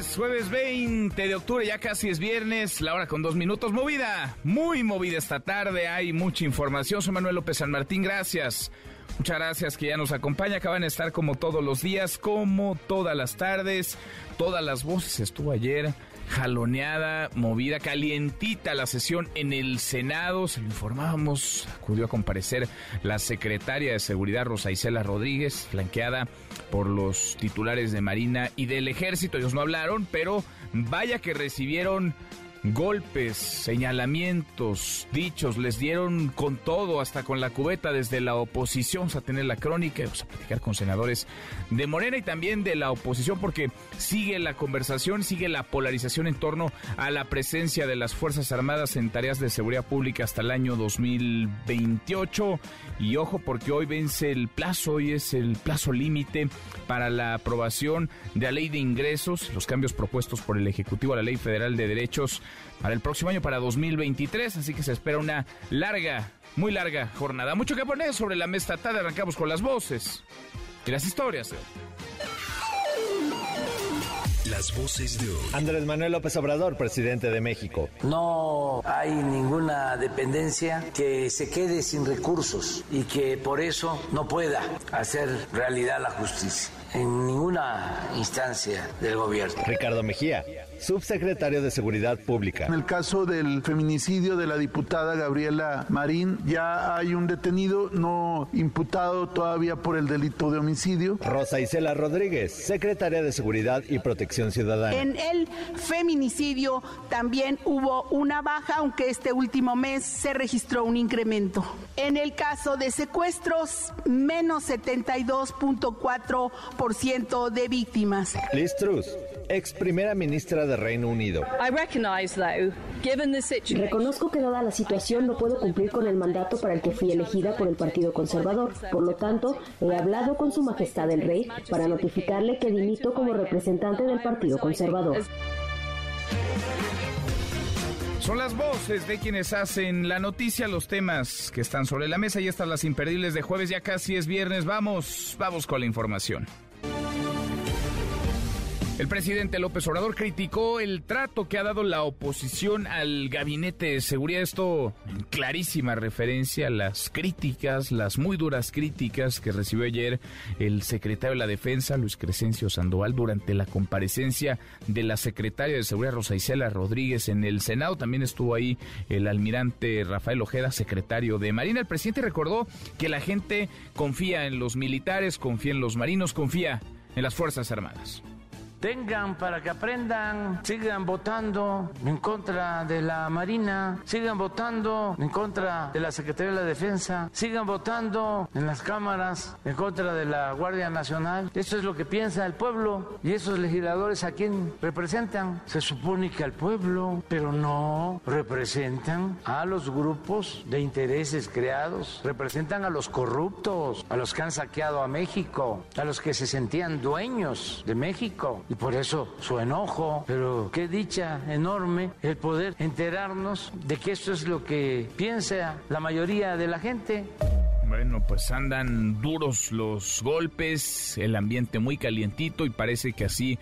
Jueves, jueves 20 de octubre, ya casi es viernes, la hora con dos minutos, movida, muy movida esta tarde, hay mucha información. Soy Manuel López San Martín, gracias. Muchas gracias que ya nos acompaña. Acaban de estar como todos los días, como todas las tardes. Todas las voces estuvo ayer jaloneada, movida, calientita la sesión en el Senado. Se lo informábamos, acudió a comparecer la secretaria de Seguridad Rosa Isela Rodríguez, flanqueada por los titulares de Marina y del Ejército. Ellos no hablaron, pero vaya que recibieron golpes, señalamientos, dichos, les dieron con todo, hasta con la cubeta desde la oposición. Vamos a tener la crónica, vamos a platicar con senadores de Morena y también de la oposición, porque sigue la conversación, sigue la polarización en torno a la presencia de las Fuerzas Armadas en tareas de seguridad pública hasta el año 2028. Y ojo, porque hoy vence el plazo, hoy es el plazo límite para la aprobación de la ley de ingresos, los cambios propuestos por el Ejecutivo a la Ley Federal de Derechos para el próximo año, para 2023. Así que se espera una larga, muy larga jornada. Mucho que poner sobre la mesa tarde. Arrancamos con las voces y las historias. Las voces de hoy. Andrés Manuel López Obrador, presidente de México. No hay ninguna dependencia que se quede sin recursos y que por eso no pueda hacer realidad la justicia en ninguna instancia del gobierno. Ricardo Mejía, subsecretario de Seguridad Pública. En el caso del feminicidio de la diputada Gabriela Marín, ya hay un detenido no imputado todavía por el delito de homicidio. Rosa Isela Rodríguez, secretaria de Seguridad y Protección Ciudadana. En el feminicidio también hubo una baja, aunque este último mes se registró un incremento. En el caso de secuestros, menos 72.4 de víctimas. Liz Truss, ex primera ministra de Reino Unido. Reconozco que dada la situación no puedo cumplir con el mandato para el que fui elegida por el Partido Conservador. Por lo tanto, he hablado con Su Majestad el Rey para notificarle que dimito como representante del Partido Conservador. Son las voces de quienes hacen la noticia, los temas que están sobre la mesa y estas las imperdibles de jueves, ya casi es viernes. Vamos, vamos con la información. El presidente López Obrador criticó el trato que ha dado la oposición al gabinete de seguridad. Esto en clarísima referencia a las críticas, las muy duras críticas que recibió ayer el secretario de la Defensa, Luis Crescencio Sandoval, durante la comparecencia de la secretaria de Seguridad, Rosa Isela Rodríguez, en el Senado. También estuvo ahí el almirante Rafael Ojeda, secretario de Marina. El presidente recordó que la gente confía en los militares, confía en los marinos, confía en las Fuerzas Armadas tengan para que aprendan, sigan votando en contra de la Marina, sigan votando en contra de la Secretaría de la Defensa, sigan votando en las cámaras en contra de la Guardia Nacional. Eso es lo que piensa el pueblo y esos legisladores a quién representan. Se supone que al pueblo, pero no representan a los grupos de intereses creados, representan a los corruptos, a los que han saqueado a México, a los que se sentían dueños de México y por eso su enojo, pero qué dicha enorme el poder enterarnos de que esto es lo que piensa la mayoría de la gente. Bueno, pues andan duros los golpes, el ambiente muy calientito y parece que así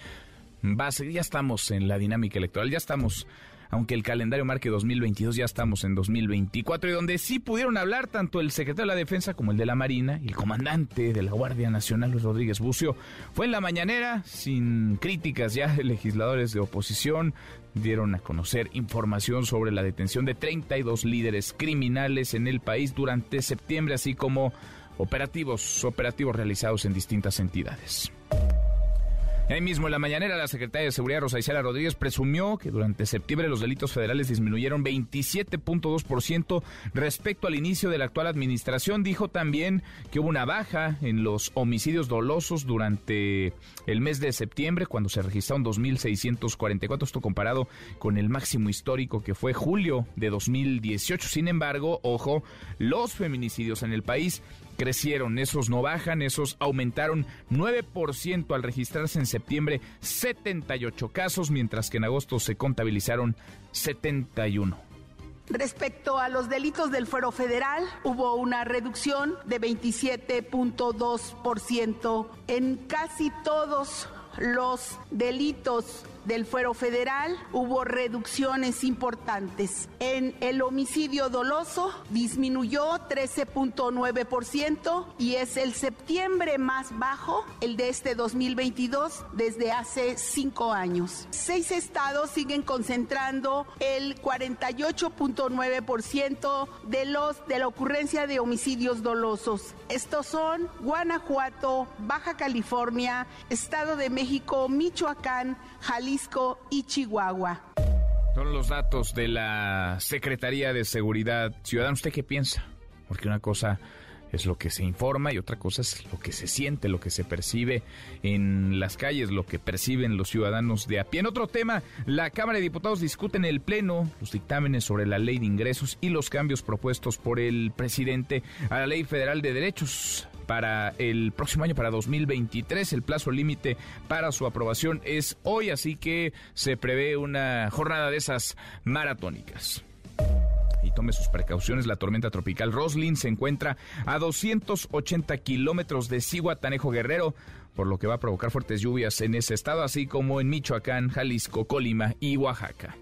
va a ser. Ya estamos en la dinámica electoral, ya estamos aunque el calendario marque 2022, ya estamos en 2024, y donde sí pudieron hablar tanto el secretario de la Defensa como el de la Marina y el comandante de la Guardia Nacional, Luis Rodríguez Bucio. Fue en la mañanera, sin críticas ya, legisladores de oposición dieron a conocer información sobre la detención de 32 líderes criminales en el país durante septiembre, así como operativos, operativos realizados en distintas entidades. Ahí mismo en la mañanera, la secretaria de Seguridad Rosa Isela Rodríguez presumió que durante septiembre los delitos federales disminuyeron 27.2% respecto al inicio de la actual administración. Dijo también que hubo una baja en los homicidios dolosos durante el mes de septiembre, cuando se registraron 2.644, esto comparado con el máximo histórico que fue julio de 2018. Sin embargo, ojo, los feminicidios en el país crecieron, esos no bajan, esos aumentaron 9% al registrarse en septiembre 78 casos, mientras que en agosto se contabilizaron 71. Respecto a los delitos del fuero federal, hubo una reducción de 27.2% en casi todos los delitos del fuero federal hubo reducciones importantes. En el homicidio doloso disminuyó 13.9% y es el septiembre más bajo, el de este 2022, desde hace cinco años. Seis estados siguen concentrando el 48.9% de los de la ocurrencia de homicidios dolosos. Estos son Guanajuato, Baja California, Estado de México, Michoacán, Jalisco y Chihuahua. Son los datos de la Secretaría de Seguridad Ciudadana. ¿Usted qué piensa? Porque una cosa es lo que se informa y otra cosa es lo que se siente, lo que se percibe en las calles, lo que perciben los ciudadanos de a pie. En otro tema, la Cámara de Diputados discute en el Pleno los dictámenes sobre la ley de ingresos y los cambios propuestos por el presidente a la Ley Federal de Derechos para el próximo año, para 2023. El plazo límite para su aprobación es hoy, así que se prevé una jornada de esas maratónicas y tome sus precauciones. La tormenta tropical Roslin se encuentra a 280 kilómetros de Cihuatanejo Guerrero, por lo que va a provocar fuertes lluvias en ese estado, así como en Michoacán, Jalisco, Colima y Oaxaca.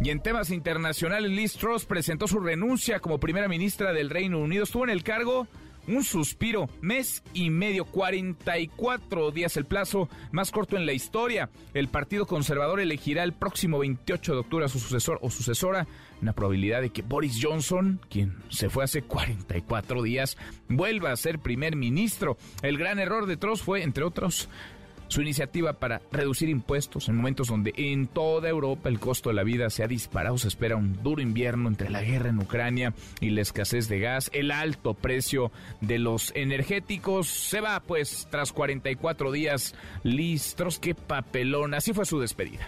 Y en temas internacionales, Liz Truss presentó su renuncia como primera ministra del Reino Unido. Estuvo en el cargo un suspiro, mes y medio, 44 días el plazo más corto en la historia. El Partido Conservador elegirá el próximo 28 de octubre a su sucesor o sucesora. Una probabilidad de que Boris Johnson, quien se fue hace 44 días, vuelva a ser primer ministro. El gran error de Truss fue, entre otros, su iniciativa para reducir impuestos en momentos donde en toda Europa el costo de la vida se ha disparado. Se espera un duro invierno entre la guerra en Ucrania y la escasez de gas, el alto precio de los energéticos. Se va pues tras 44 días listros. Qué papelón. Así fue su despedida.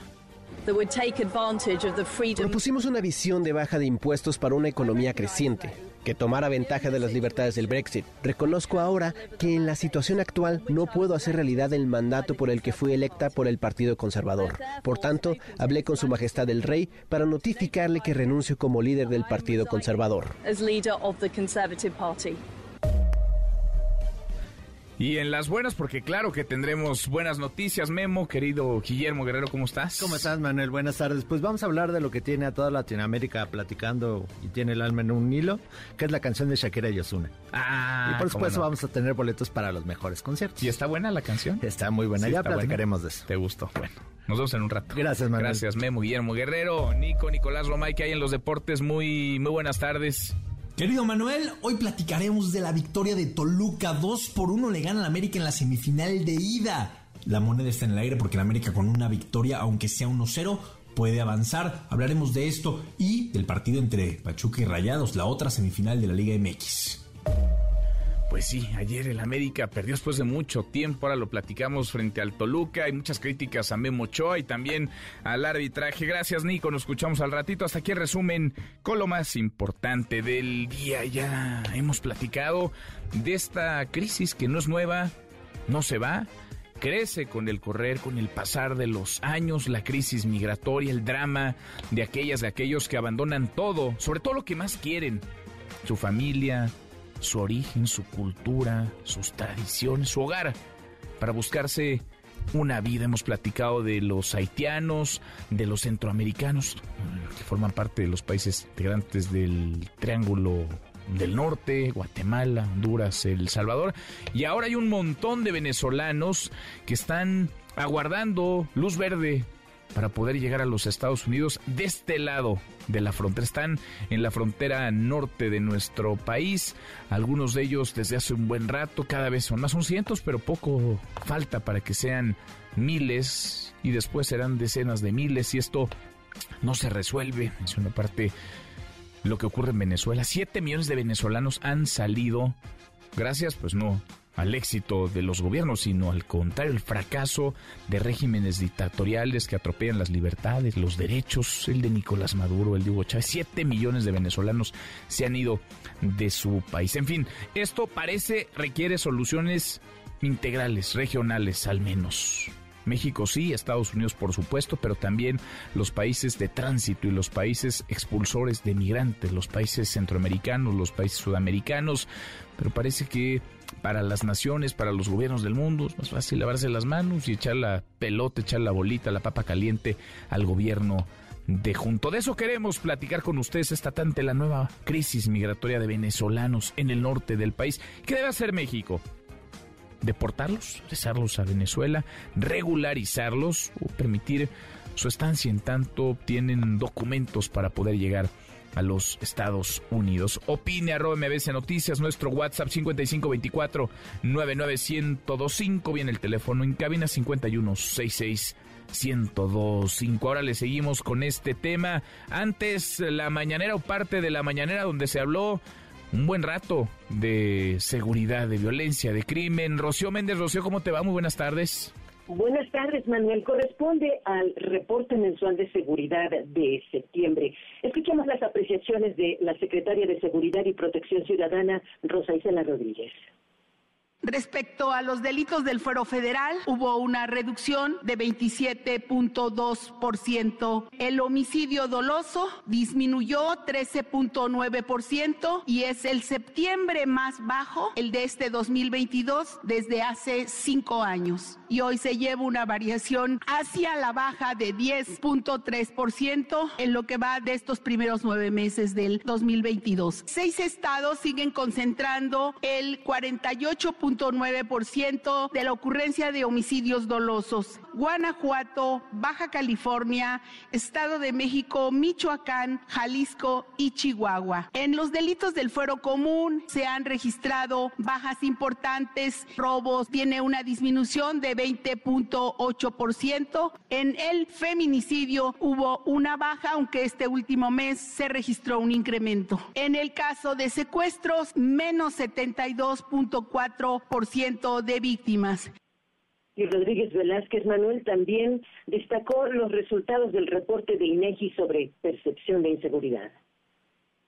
Propusimos una visión de baja de impuestos para una economía creciente que tomara ventaja de las libertades del Brexit. Reconozco ahora que en la situación actual no puedo hacer realidad el mandato por el que fui electa por el Partido Conservador. Por tanto, hablé con Su Majestad el Rey para notificarle que renuncio como líder del Partido Conservador. Y en las buenas, porque claro que tendremos buenas noticias, Memo, querido Guillermo Guerrero, ¿cómo estás? ¿Cómo estás, Manuel? Buenas tardes. Pues vamos a hablar de lo que tiene a toda Latinoamérica platicando y tiene el alma en un hilo, que es la canción de Shakira y Osuna. Ah, y por supuesto vamos a tener boletos para los mejores conciertos. ¿Y está buena la canción? Está muy buena, ya platicaremos de eso. ¿Te gustó? Bueno. Nos vemos en un rato. Gracias, Manuel. Gracias, Memo, Guillermo Guerrero, Nico, Nicolás Romay, que hay en los deportes. Muy, muy buenas tardes. Querido Manuel, hoy platicaremos de la victoria de Toluca. 2 por 1 le gana al América en la semifinal de ida. La moneda está en el aire porque el América con una victoria, aunque sea 1-0, puede avanzar. Hablaremos de esto y del partido entre Pachuca y Rayados, la otra semifinal de la Liga MX. Pues sí, ayer el América perdió después de mucho tiempo, ahora lo platicamos frente al Toluca, hay muchas críticas a Memo Ochoa y también al arbitraje. Gracias Nico, nos escuchamos al ratito. Hasta aquí el resumen con lo más importante del día. Ya hemos platicado de esta crisis que no es nueva, no se va, crece con el correr, con el pasar de los años, la crisis migratoria, el drama de aquellas, de aquellos que abandonan todo, sobre todo lo que más quieren, su familia, su origen, su cultura, sus tradiciones, su hogar, para buscarse una vida. Hemos platicado de los haitianos, de los centroamericanos, que forman parte de los países integrantes del Triángulo del Norte, Guatemala, Honduras, El Salvador. Y ahora hay un montón de venezolanos que están aguardando luz verde para poder llegar a los Estados Unidos de este lado de la frontera. Están en la frontera norte de nuestro país. Algunos de ellos desde hace un buen rato, cada vez son más, son cientos, pero poco falta para que sean miles y después serán decenas de miles y esto no se resuelve. Es una parte lo que ocurre en Venezuela. Siete millones de venezolanos han salido gracias, pues no al éxito de los gobiernos, sino al contrario, el fracaso de regímenes dictatoriales que atropellan las libertades, los derechos, el de Nicolás Maduro, el de Hugo Chávez. Siete millones de venezolanos se han ido de su país. En fin, esto parece requiere soluciones integrales, regionales al menos. México sí, Estados Unidos por supuesto, pero también los países de tránsito y los países expulsores de migrantes, los países centroamericanos, los países sudamericanos, pero parece que para las naciones, para los gobiernos del mundo, es más fácil lavarse las manos y echar la pelota, echar la bolita, la papa caliente al gobierno de junto. De eso queremos platicar con ustedes esta tante la nueva crisis migratoria de venezolanos en el norte del país. ¿Qué debe hacer México? deportarlos, regresarlos a Venezuela, regularizarlos o permitir su estancia en tanto tienen documentos para poder llegar a los Estados Unidos. Opine arroba MBC Noticias, nuestro WhatsApp 5524 99125, viene el teléfono en cabina 5166 1025. Ahora le seguimos con este tema. Antes la mañanera o parte de la mañanera donde se habló un buen rato de seguridad, de violencia, de crimen. Rocío Méndez, Rocío, ¿cómo te va? Muy buenas tardes. Buenas tardes, Manuel. Corresponde al reporte mensual de seguridad de septiembre. Escuchamos las apreciaciones de la secretaria de Seguridad y Protección Ciudadana, Rosa Isela Rodríguez. Respecto a los delitos del fuero federal, hubo una reducción de 27.2%. El homicidio doloso disminuyó 13.9% y es el septiembre más bajo, el de este 2022, desde hace cinco años. Y hoy se lleva una variación hacia la baja de 10.3% en lo que va de estos primeros nueve meses del 2022. Seis estados siguen concentrando el 48 ciento de la ocurrencia de homicidios dolosos. Guanajuato, Baja California, Estado de México, Michoacán, Jalisco y Chihuahua. En los delitos del fuero común se han registrado bajas importantes, robos, tiene una disminución de 20.8%. En el feminicidio hubo una baja, aunque este último mes se registró un incremento. En el caso de secuestros, menos 72.4 ciento de víctimas. Y Rodríguez Velázquez Manuel también destacó los resultados del reporte de INEGI sobre percepción de inseguridad.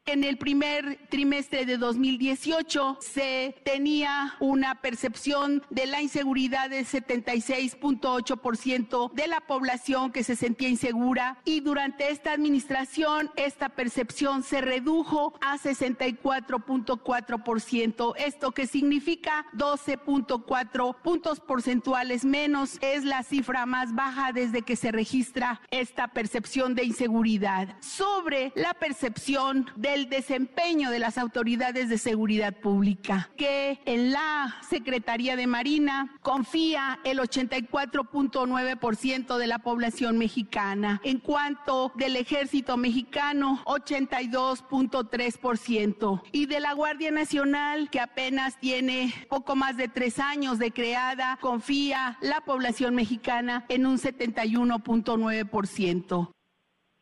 En el primer trimestre de 2018 se tenía una percepción de la inseguridad del 76.8% de la población que se sentía insegura y durante esta administración esta percepción se redujo a 64.4%. Esto que significa 12.4 puntos porcentuales menos es la cifra más baja desde que se registra esta percepción de inseguridad. Sobre la percepción de el desempeño de las autoridades de seguridad pública, que en la Secretaría de Marina confía el 84.9% de la población mexicana. En cuanto del ejército mexicano, 82.3%. Y de la Guardia Nacional, que apenas tiene poco más de tres años de creada, confía la población mexicana en un 71.9%.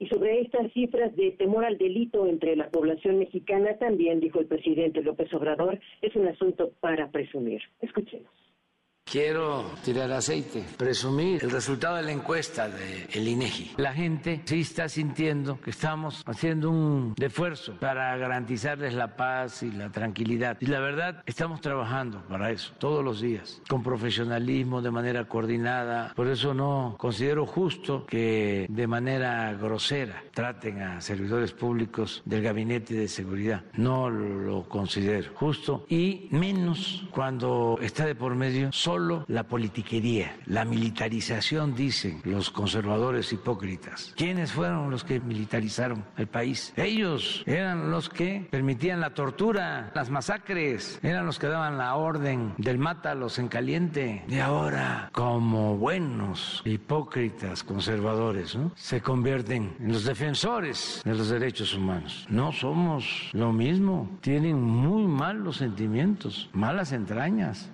Y sobre estas cifras de temor al delito entre la población mexicana, también dijo el presidente López Obrador, es un asunto para presumir. Escuchemos. Quiero tirar aceite, presumir el resultado de la encuesta del el INEGI. La gente sí está sintiendo que estamos haciendo un esfuerzo para garantizarles la paz y la tranquilidad. Y la verdad, estamos trabajando para eso todos los días, con profesionalismo, de manera coordinada. Por eso no considero justo que de manera grosera traten a servidores públicos del gabinete de seguridad. No lo considero justo y menos cuando está de por medio solo la politiquería, la militarización, dicen los conservadores hipócritas. ¿Quiénes fueron los que militarizaron el país? Ellos eran los que permitían la tortura, las masacres, eran los que daban la orden del mátalos en caliente. Y ahora, como buenos hipócritas conservadores, se convierten en los defensores de los derechos humanos. No somos lo mismo. Tienen muy malos sentimientos, malas entrañas.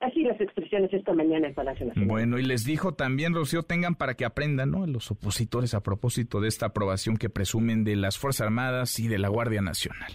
Así las expresiones esta mañana en Palacio Nacional. Bueno, y les dijo también, Rocío, tengan para que aprendan, ¿no? Los opositores a propósito de esta aprobación que presumen de las Fuerzas Armadas y de la Guardia Nacional.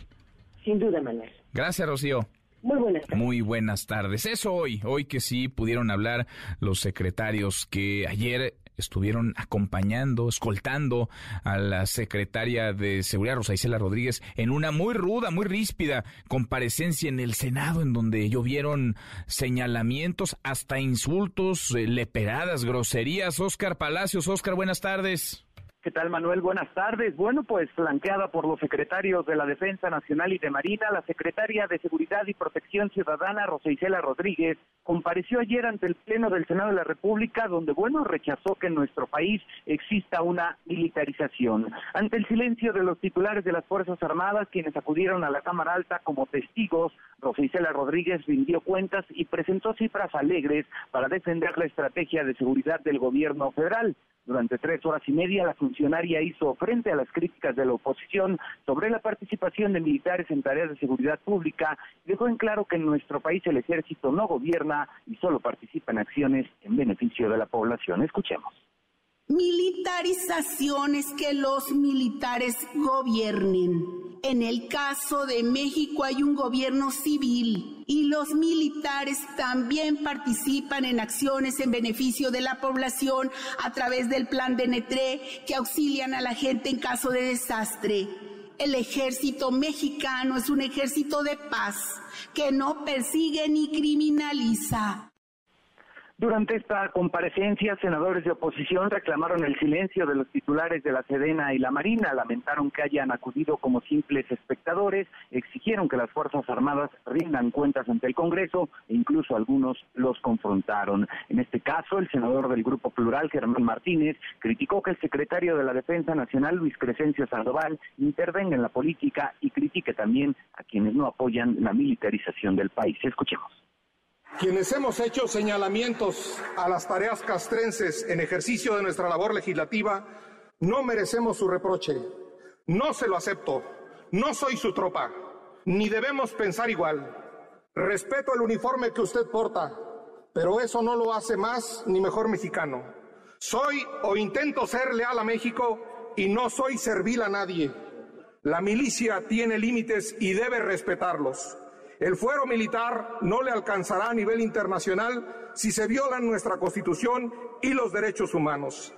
Sin duda, Manuel. Gracias, Rocío. Muy buenas tardes. Muy buenas tardes. Eso hoy, hoy que sí pudieron hablar los secretarios que ayer estuvieron acompañando, escoltando a la secretaria de Seguridad, Rosa Isela Rodríguez, en una muy ruda, muy ríspida comparecencia en el Senado, en donde llovieron señalamientos, hasta insultos, eh, leperadas, groserías. Oscar Palacios, Oscar, buenas tardes. ¿Qué tal, Manuel? Buenas tardes. Bueno, pues flanqueada por los secretarios de la Defensa Nacional y de Marina, la secretaria de Seguridad y Protección Ciudadana, Rosa Isela Rodríguez, compareció ayer ante el Pleno del Senado de la República, donde, bueno, rechazó que en nuestro país exista una militarización. Ante el silencio de los titulares de las Fuerzas Armadas, quienes acudieron a la Cámara Alta como testigos, Rosa Isela Rodríguez rindió cuentas y presentó cifras alegres para defender la estrategia de seguridad del gobierno federal. Durante tres horas y media, la funcionaria hizo frente a las críticas de la oposición sobre la participación de militares en tareas de seguridad pública y dejó en claro que en nuestro país el ejército no gobierna y solo participa en acciones en beneficio de la población. Escuchemos. Militarización es que los militares gobiernen. En el caso de México hay un gobierno civil y los militares también participan en acciones en beneficio de la población a través del plan de que auxilian a la gente en caso de desastre. El ejército mexicano es un ejército de paz que no persigue ni criminaliza. Durante esta comparecencia, senadores de oposición reclamaron el silencio de los titulares de la Sedena y la Marina, lamentaron que hayan acudido como simples espectadores, exigieron que las Fuerzas Armadas rindan cuentas ante el Congreso e incluso algunos los confrontaron. En este caso, el senador del Grupo Plural, Germán Martínez, criticó que el secretario de la Defensa Nacional, Luis Crescencio Sandoval, intervenga en la política y critique también a quienes no apoyan la militarización del país. Escuchemos. Quienes hemos hecho señalamientos a las tareas castrenses en ejercicio de nuestra labor legislativa, no merecemos su reproche. No se lo acepto. No soy su tropa. Ni debemos pensar igual. Respeto el uniforme que usted porta, pero eso no lo hace más ni mejor mexicano. Soy o intento ser leal a México y no soy servil a nadie. La milicia tiene límites y debe respetarlos. El fuero militar no le alcanzará a nivel internacional si se violan nuestra Constitución y los derechos humanos.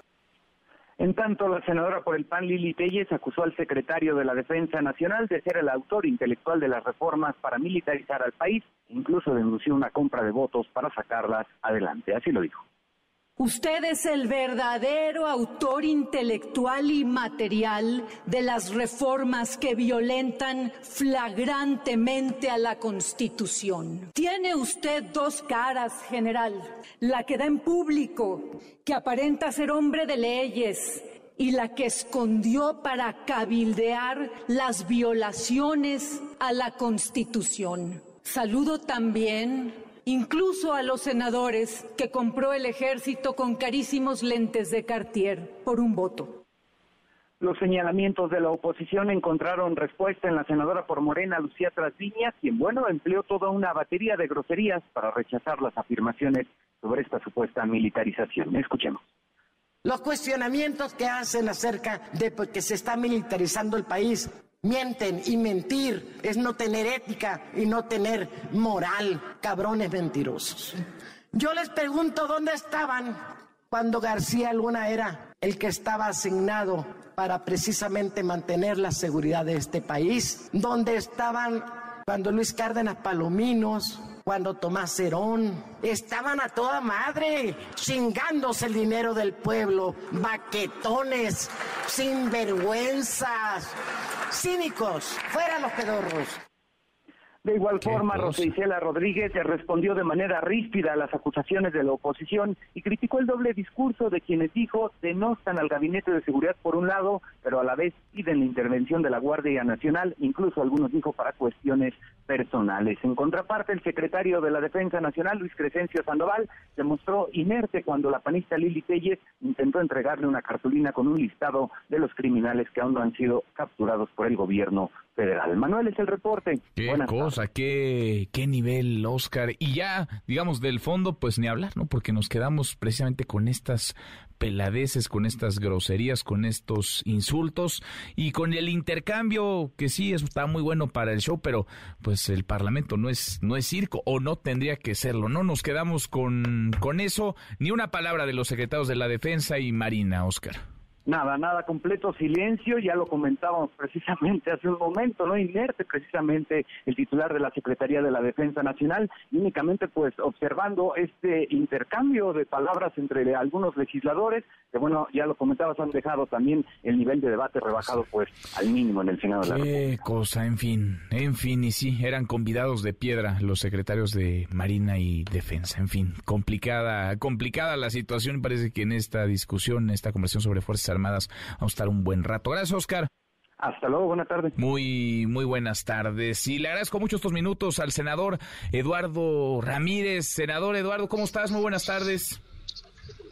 En tanto, la senadora por el PAN Lili Telles acusó al secretario de la Defensa Nacional de ser el autor intelectual de las reformas para militarizar al país, incluso denunció una compra de votos para sacarlas adelante. Así lo dijo. Usted es el verdadero autor intelectual y material de las reformas que violentan flagrantemente a la Constitución. Tiene usted dos caras, general. La que da en público, que aparenta ser hombre de leyes, y la que escondió para cabildear las violaciones a la Constitución. Saludo también incluso a los senadores que compró el ejército con carísimos lentes de Cartier por un voto. Los señalamientos de la oposición encontraron respuesta en la senadora por Morena, Lucía Trasviña, quien, bueno, empleó toda una batería de groserías para rechazar las afirmaciones sobre esta supuesta militarización. Escuchemos. Los cuestionamientos que hacen acerca de que se está militarizando el país Mienten y mentir es no tener ética y no tener moral, cabrones mentirosos. Yo les pregunto dónde estaban cuando García Luna era el que estaba asignado para precisamente mantener la seguridad de este país, dónde estaban cuando Luis Cárdenas Palominos, cuando Tomás Herón, estaban a toda madre, chingándose el dinero del pueblo, baquetones, sinvergüenzas, cínicos, fuera los pedorros. De igual forma, Rosa Isela Rodríguez respondió de manera ríspida a las acusaciones de la oposición y criticó el doble discurso de quienes dijo denostan al Gabinete de Seguridad por un lado, pero a la vez piden la intervención de la Guardia Nacional, incluso algunos dijo para cuestiones personales. En contraparte, el secretario de la Defensa Nacional, Luis Crescencio Sandoval, se mostró inerte cuando la panista Lili Telles intentó entregarle una cartulina con un listado de los criminales que aún no han sido capturados por el gobierno federal. Manuel es el reporte. Qué cosa, qué, qué nivel, Oscar. Y ya, digamos, del fondo, pues ni hablar, ¿no? Porque nos quedamos precisamente con estas peladeces, con estas groserías, con estos insultos y con el intercambio que sí está muy bueno para el show, pero pues el Parlamento no es no es circo o no tendría que serlo. No nos quedamos con con eso, ni una palabra de los secretarios de la Defensa y Marina, Oscar. Nada, nada, completo silencio, ya lo comentábamos precisamente hace un momento, ¿no? Inerte precisamente el titular de la Secretaría de la Defensa Nacional, únicamente pues observando este intercambio de palabras entre algunos legisladores, que bueno, ya lo comentabas, han dejado también el nivel de debate rebajado pues al mínimo en el Senado de la Qué cosa, en fin, en fin, y sí, eran convidados de piedra los secretarios de Marina y Defensa, en fin, complicada, complicada la situación, parece que en esta discusión, en esta conversación sobre fuerzas Armadas. Vamos a estar un buen rato. Gracias, Oscar. Hasta luego, buenas tardes. Muy, muy buenas tardes. Y le agradezco mucho estos minutos al senador Eduardo Ramírez. Senador Eduardo, ¿cómo estás? Muy buenas tardes.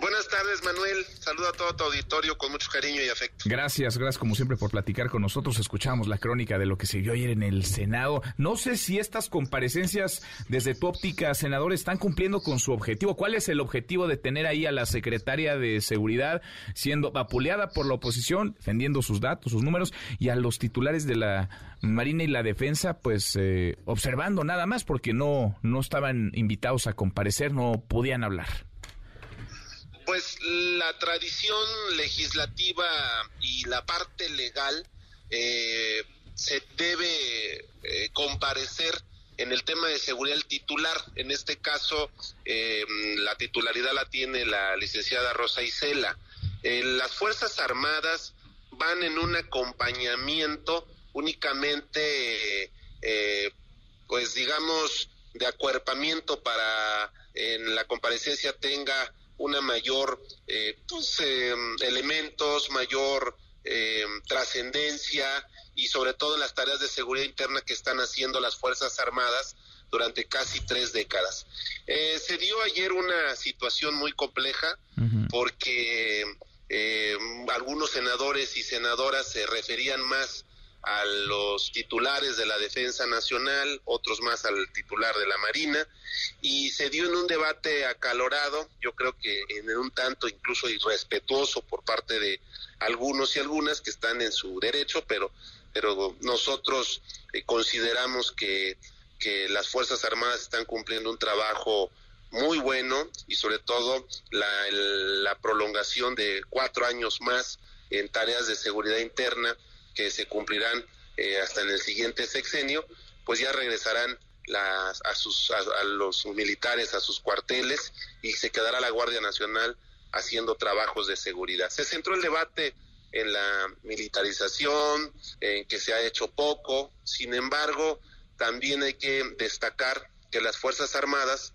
Buenas tardes, Manuel. Saludo a todo tu auditorio con mucho cariño y afecto. Gracias, gracias como siempre por platicar con nosotros. Escuchamos la crónica de lo que se vio ayer en el Senado. No sé si estas comparecencias desde tu óptica, senador, están cumpliendo con su objetivo. ¿Cuál es el objetivo de tener ahí a la secretaria de Seguridad siendo vapuleada por la oposición, defendiendo sus datos, sus números, y a los titulares de la Marina y la Defensa, pues eh, observando nada más porque no, no estaban invitados a comparecer, no podían hablar? Pues la tradición legislativa y la parte legal eh, se debe eh, comparecer en el tema de seguridad titular. En este caso, eh, la titularidad la tiene la licenciada Rosa Isela. las Fuerzas Armadas van en un acompañamiento únicamente, pues digamos, de acuerpamiento para en la comparecencia tenga una mayor eh, pues, em, elementos, mayor em, trascendencia y sobre todo en las tareas de seguridad interna que están haciendo las Fuerzas Armadas durante casi tres décadas. Eh, se dio ayer una situación muy compleja porque em, algunos senadores y senadoras se referían más a los titulares de la Defensa Nacional, otros más al titular de la Marina, y se dio en un debate acalorado, yo creo que en un tanto incluso irrespetuoso por parte de algunos y algunas que están en su derecho, pero, pero nosotros eh, consideramos que, que las Fuerzas Armadas están cumpliendo un trabajo muy bueno y sobre todo la, la prolongación de cuatro años más en tareas de seguridad interna que se cumplirán eh, hasta en el siguiente sexenio, pues ya regresarán las, a, sus, a, los militares a sus cuarteles y se quedará la Guardia Nacional haciendo trabajos de seguridad. Se centró el debate en la militarización, en que se ha hecho poco, sin embargo, también hay que destacar que las Fuerzas Armadas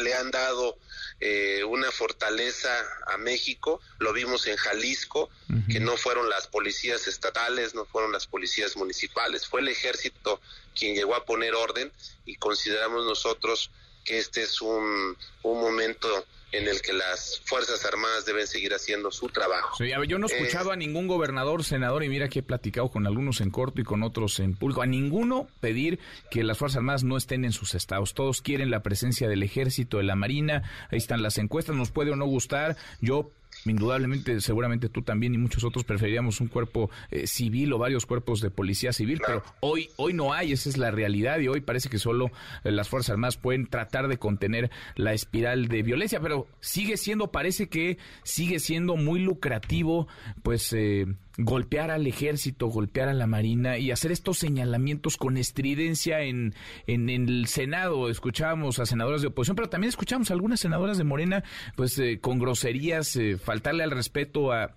le han dado eh, una fortaleza a México, lo vimos en Jalisco, que no fueron las policías estatales, no fueron las policías municipales, fue el ejército quien llegó a poner orden y consideramos nosotros que este es un, un momento en el que las Fuerzas Armadas deben seguir haciendo su trabajo. yo no he escuchado a ningún gobernador, senador, y mira que he platicado con algunos en corto y con otros en público, a ninguno pedir que las Fuerzas Armadas no estén en sus estados. Todos quieren la presencia del ejército, de la marina, ahí están las encuestas, nos puede o no gustar. Yo indudablemente, seguramente tú también y muchos otros preferiríamos un cuerpo eh, civil o varios cuerpos de policía civil, pero hoy, hoy no hay, esa es la realidad y hoy parece que solo eh, las Fuerzas Armadas pueden tratar de contener la espiral de violencia, pero sigue siendo, parece que sigue siendo muy lucrativo, pues... Eh, golpear al ejército, golpear a la marina y hacer estos señalamientos con estridencia en, en, el Senado. Escuchábamos a senadoras de oposición, pero también escuchamos a algunas senadoras de Morena, pues eh, con groserías, eh, faltarle al respeto a,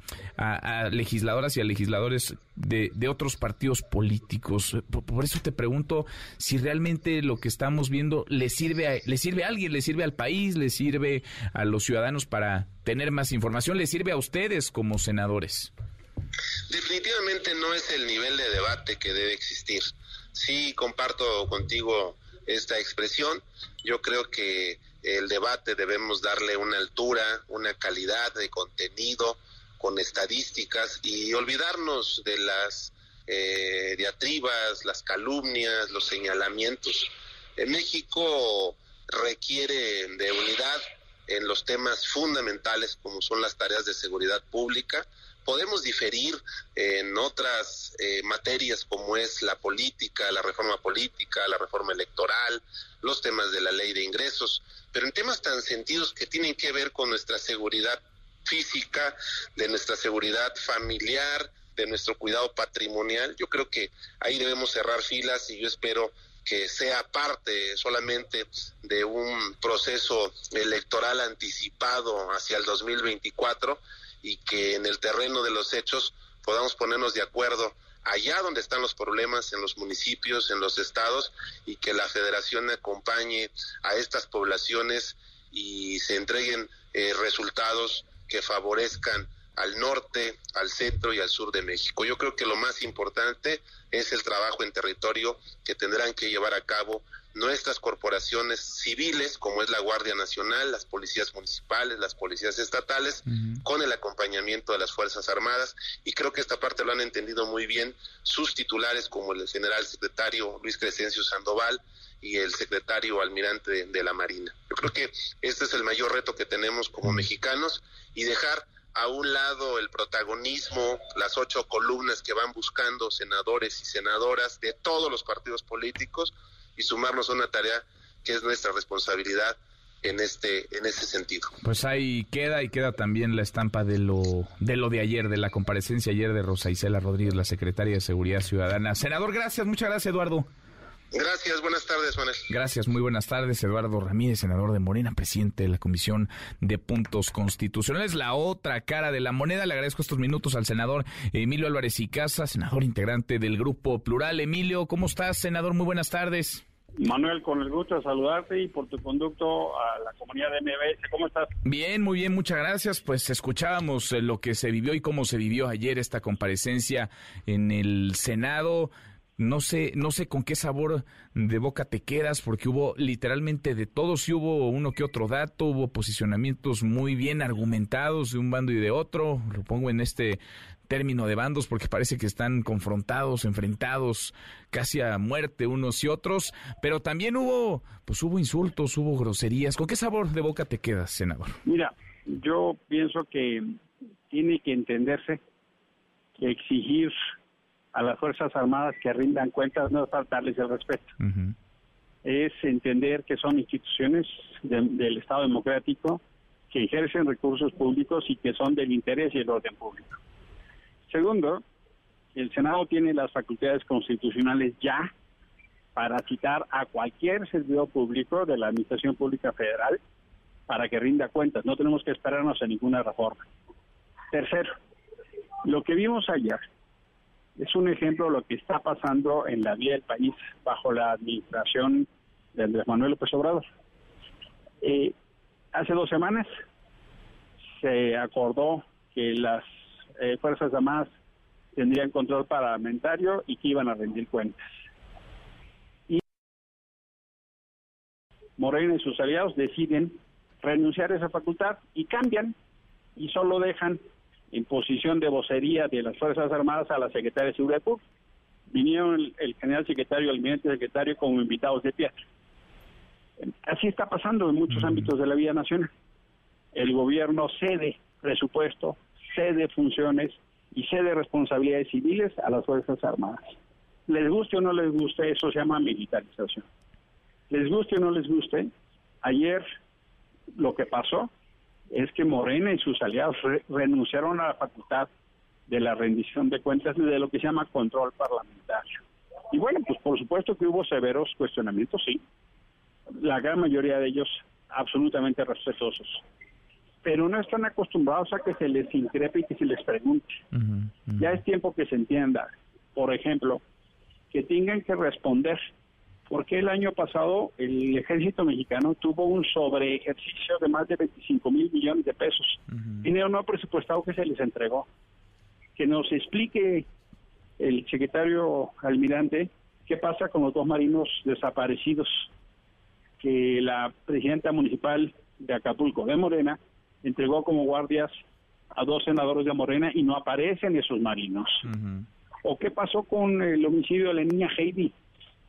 legisladoras y a legisladores de, de otros partidos políticos. Por, eso te pregunto si realmente lo que estamos viendo le sirve a, le sirve a alguien, le sirve al país, le sirve a los ciudadanos para tener más información, le sirve a ustedes como senadores. Definitivamente no es el nivel de debate que debe existir. Sí, comparto contigo esta expresión. Yo creo que el debate debemos darle una altura, una calidad de contenido, con estadísticas y olvidarnos de las eh, diatribas, las calumnias, los señalamientos. En México requiere de unidad en los temas fundamentales como son las tareas de seguridad pública, podemos diferir en otras eh, materias como es la política, la reforma política, la reforma electoral, los temas de la ley de ingresos, pero en temas tan sentidos que tienen que ver con nuestra seguridad física, de nuestra seguridad familiar, de nuestro cuidado patrimonial, yo creo que ahí debemos cerrar filas y yo espero que sea parte solamente de un proceso electoral anticipado hacia el 2024 y que en el terreno de los hechos podamos ponernos de acuerdo allá donde están los problemas, en los municipios, en los estados, y que la federación acompañe a estas poblaciones y se entreguen eh, resultados que favorezcan al norte, al centro y al sur de México. Yo creo que lo más importante es el trabajo en territorio que tendrán que llevar a cabo nuestras corporaciones civiles, como es la Guardia Nacional, las policías municipales, las policías estatales, con el acompañamiento de las Fuerzas Armadas. Y creo que esta parte lo han entendido muy bien sus titulares, como el general secretario Luis Crescencio Sandoval y el secretario almirante de, la Marina. Yo creo que este es el mayor reto que tenemos como mexicanos y dejar a un lado el protagonismo, las ocho columnas que van buscando senadores y senadoras de todos los partidos políticos y sumarnos a una tarea que es nuestra responsabilidad en este en ese sentido. Pues ahí queda y queda también la estampa de lo de lo de ayer de la comparecencia ayer de Rosa Isela Rodríguez, la secretaria de Seguridad Ciudadana. Senador, gracias, muchas gracias, Eduardo. Gracias, buenas tardes, Manuel. Gracias, muy buenas tardes, Eduardo Ramírez, senador de Morena, presidente de la Comisión de Puntos Constitucionales. La otra cara de la moneda, le agradezco estos minutos al senador Emilio Álvarez y Casa, senador integrante del Grupo Plural. Emilio, ¿cómo estás, senador? Muy buenas tardes. Manuel, con el gusto de saludarte y por tu conducto a la comunidad de MBS. ¿Cómo estás? Bien, muy bien, muchas gracias. Pues escuchábamos eh, lo que se vivió y cómo se vivió ayer esta comparecencia en el Senado no sé, no sé con qué sabor de boca te quedas, porque hubo literalmente de todo, sí hubo uno que otro dato, hubo posicionamientos muy bien argumentados de un bando y de otro, lo pongo en este término de bandos porque parece que están confrontados, enfrentados casi a muerte unos y otros, pero también hubo, pues hubo insultos, hubo groserías. ¿Con qué sabor de boca te quedas, senador? Mira, yo pienso que tiene que entenderse que exigir a las Fuerzas Armadas que rindan cuentas no es faltarles el respeto. Es entender que son instituciones del Estado democrático que ejercen recursos públicos y que son del interés y el orden público. Segundo, el Senado tiene las facultades constitucionales ya para citar a cualquier servidor público de la Administración Pública Federal para que rinda cuentas. No tenemos que esperarnos a ninguna reforma. Tercero, lo que vimos ayer es un ejemplo de lo que está pasando en la vía del país bajo la administración de Andrés Manuel López Obrador. Eh, hace dos semanas se acordó que las eh, Fuerzas Armadas tendrían control parlamentario y que iban a rendir cuentas. Y Morena y sus aliados deciden renunciar a esa facultad y cambian y solo dejan en posición de vocería de las Fuerzas Armadas a la Secretaria de Seguridad Pública. Vinieron el, general secretario, el almirante secretario como invitados de teatro. Así está pasando en muchos ámbitos de la vida nacional. El gobierno cede presupuesto, cede funciones y cede responsabilidades civiles a las Fuerzas Armadas. Les guste o no les guste, eso se llama militarización. Les guste o no les guste, ayer lo que pasó es que Morena y sus aliados renunciaron a la facultad de la rendición de cuentas y de lo que se llama control parlamentario. Y bueno, pues por supuesto que hubo severos cuestionamientos, sí. La gran mayoría de ellos absolutamente respetuosos. Pero no están acostumbrados a que se les increpe y que se les pregunte. Ya es tiempo que se entienda, por ejemplo, que tengan que responder por qué el año pasado el ejército mexicano tuvo un sobre ejercicio de más de 25 mil millones de pesos. Dinero no presupuestado que se les entregó. Que nos explique el secretario almirante qué pasa con los dos marinos desaparecidos que la presidenta municipal de Acapulco, de Morena, entregó como guardias a dos senadores de Morena y no aparecen esos marinos. ¿O qué pasó con el homicidio de la niña Heidi,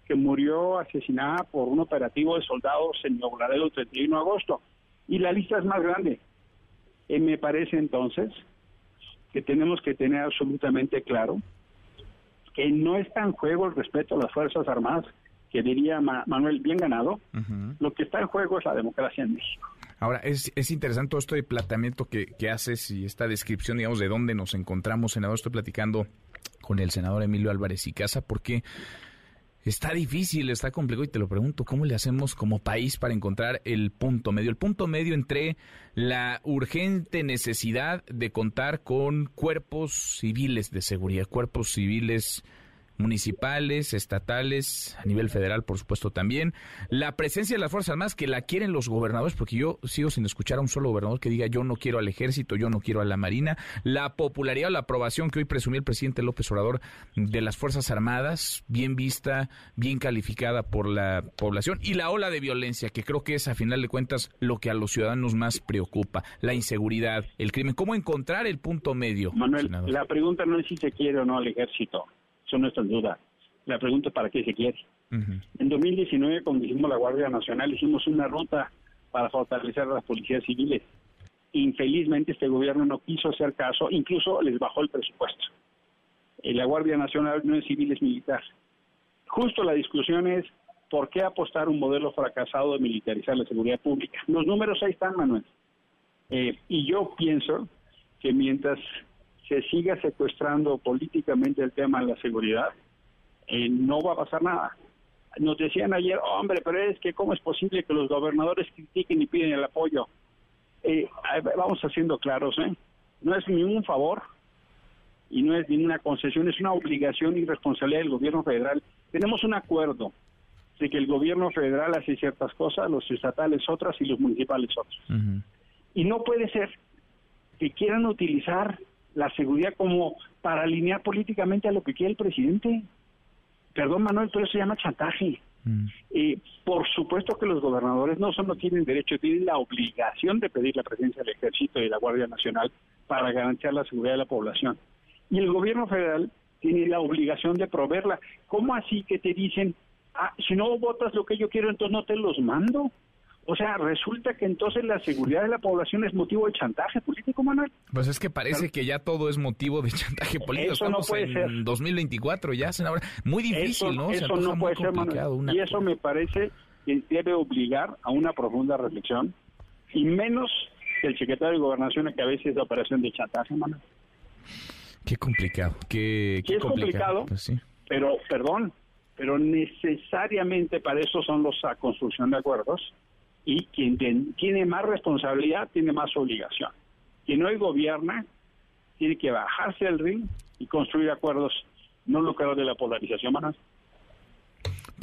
que murió asesinada por un operativo de soldados en Nuevo Laredo el 31 de agosto? Y la lista es más grande. Eh, me parece entonces que tenemos que tener absolutamente claro que no está en juego el respeto a las Fuerzas Armadas, que diría Manuel, bien ganado. Lo que está en juego es la democracia en México. Ahora, es, es interesante todo esto de planteamiento que, que haces y esta descripción, digamos, de dónde nos encontramos, senador. Estoy platicando con el senador Emilio Álvarez y Casa porque está difícil, está complicado y te lo pregunto, ¿cómo le hacemos como país para encontrar el punto medio? El punto medio entre la urgente necesidad de contar con cuerpos civiles de seguridad, cuerpos civiles municipales, estatales, a nivel federal, por supuesto, también. La presencia de las Fuerzas Armadas que la quieren los gobernadores, porque yo sigo sin escuchar a un solo gobernador que diga yo no quiero al ejército, yo no quiero a la Marina. La popularidad o la aprobación que hoy presumió el presidente López Obrador de las Fuerzas Armadas, bien vista, bien calificada por la población. Y la ola de violencia, que creo que es, a final de cuentas, lo que a los ciudadanos más preocupa. La inseguridad, el crimen. ¿Cómo encontrar el punto medio? Manuel, la pregunta no es si se quiere o no al ejército está en duda. La pregunta es para qué se quiere. En 2019, cuando hicimos la Guardia Nacional, hicimos una ruta para fortalecer a las policías civiles. Infelizmente, este gobierno no quiso hacer caso, incluso les bajó el presupuesto. Y la Guardia Nacional no es civil, es militar. Justo la discusión es por qué apostar un modelo fracasado de militarizar la seguridad pública. Los números ahí están, Manuel. Eh, y yo pienso que mientras se siga secuestrando políticamente el tema de la seguridad, eh, no va a pasar nada. Nos decían ayer, hombre, pero es que cómo es posible que los gobernadores critiquen y piden el apoyo. Eh, vamos haciendo claros, ¿eh? No es ningún favor y no es ninguna concesión, es una obligación y responsabilidad del gobierno federal. Tenemos un acuerdo de que el gobierno federal hace ciertas cosas, los estatales otras y los municipales otras. Y no puede ser que quieran utilizar la seguridad como para alinear políticamente a lo que quiere el presidente. Perdón, Manuel, pero eso se llama chantaje. Mm. Y por supuesto que los gobernadores no solo tienen derecho, tienen la obligación de pedir la presencia del ejército y de la Guardia Nacional para garantizar la seguridad de la población. Y el gobierno federal tiene la obligación de proveerla. ¿Cómo así que te dicen, ah, si no votas lo que yo quiero, entonces no te los mando? O sea, resulta que entonces la seguridad de la población es motivo de chantaje político, Manuel. Pues es que parece que ya todo es motivo de chantaje político. Eso no puede en ser. 2024 ya, senador. Muy difícil, ¿no? Eso no puede ser, Manuel. Y eso me parece que debe obligar a una profunda reflexión y menos que el secretario de Gobernación que a veces es la operación de chantaje, Manuel. Qué complicado, qué, qué es complicado, pues sí. pero perdón, pero necesariamente para eso son los a construcción de acuerdos y quien tiene más responsabilidad tiene más obligación. Quien hoy gobierna tiene que bajarse del ring y construir acuerdos no lucrados de la polarización, manas.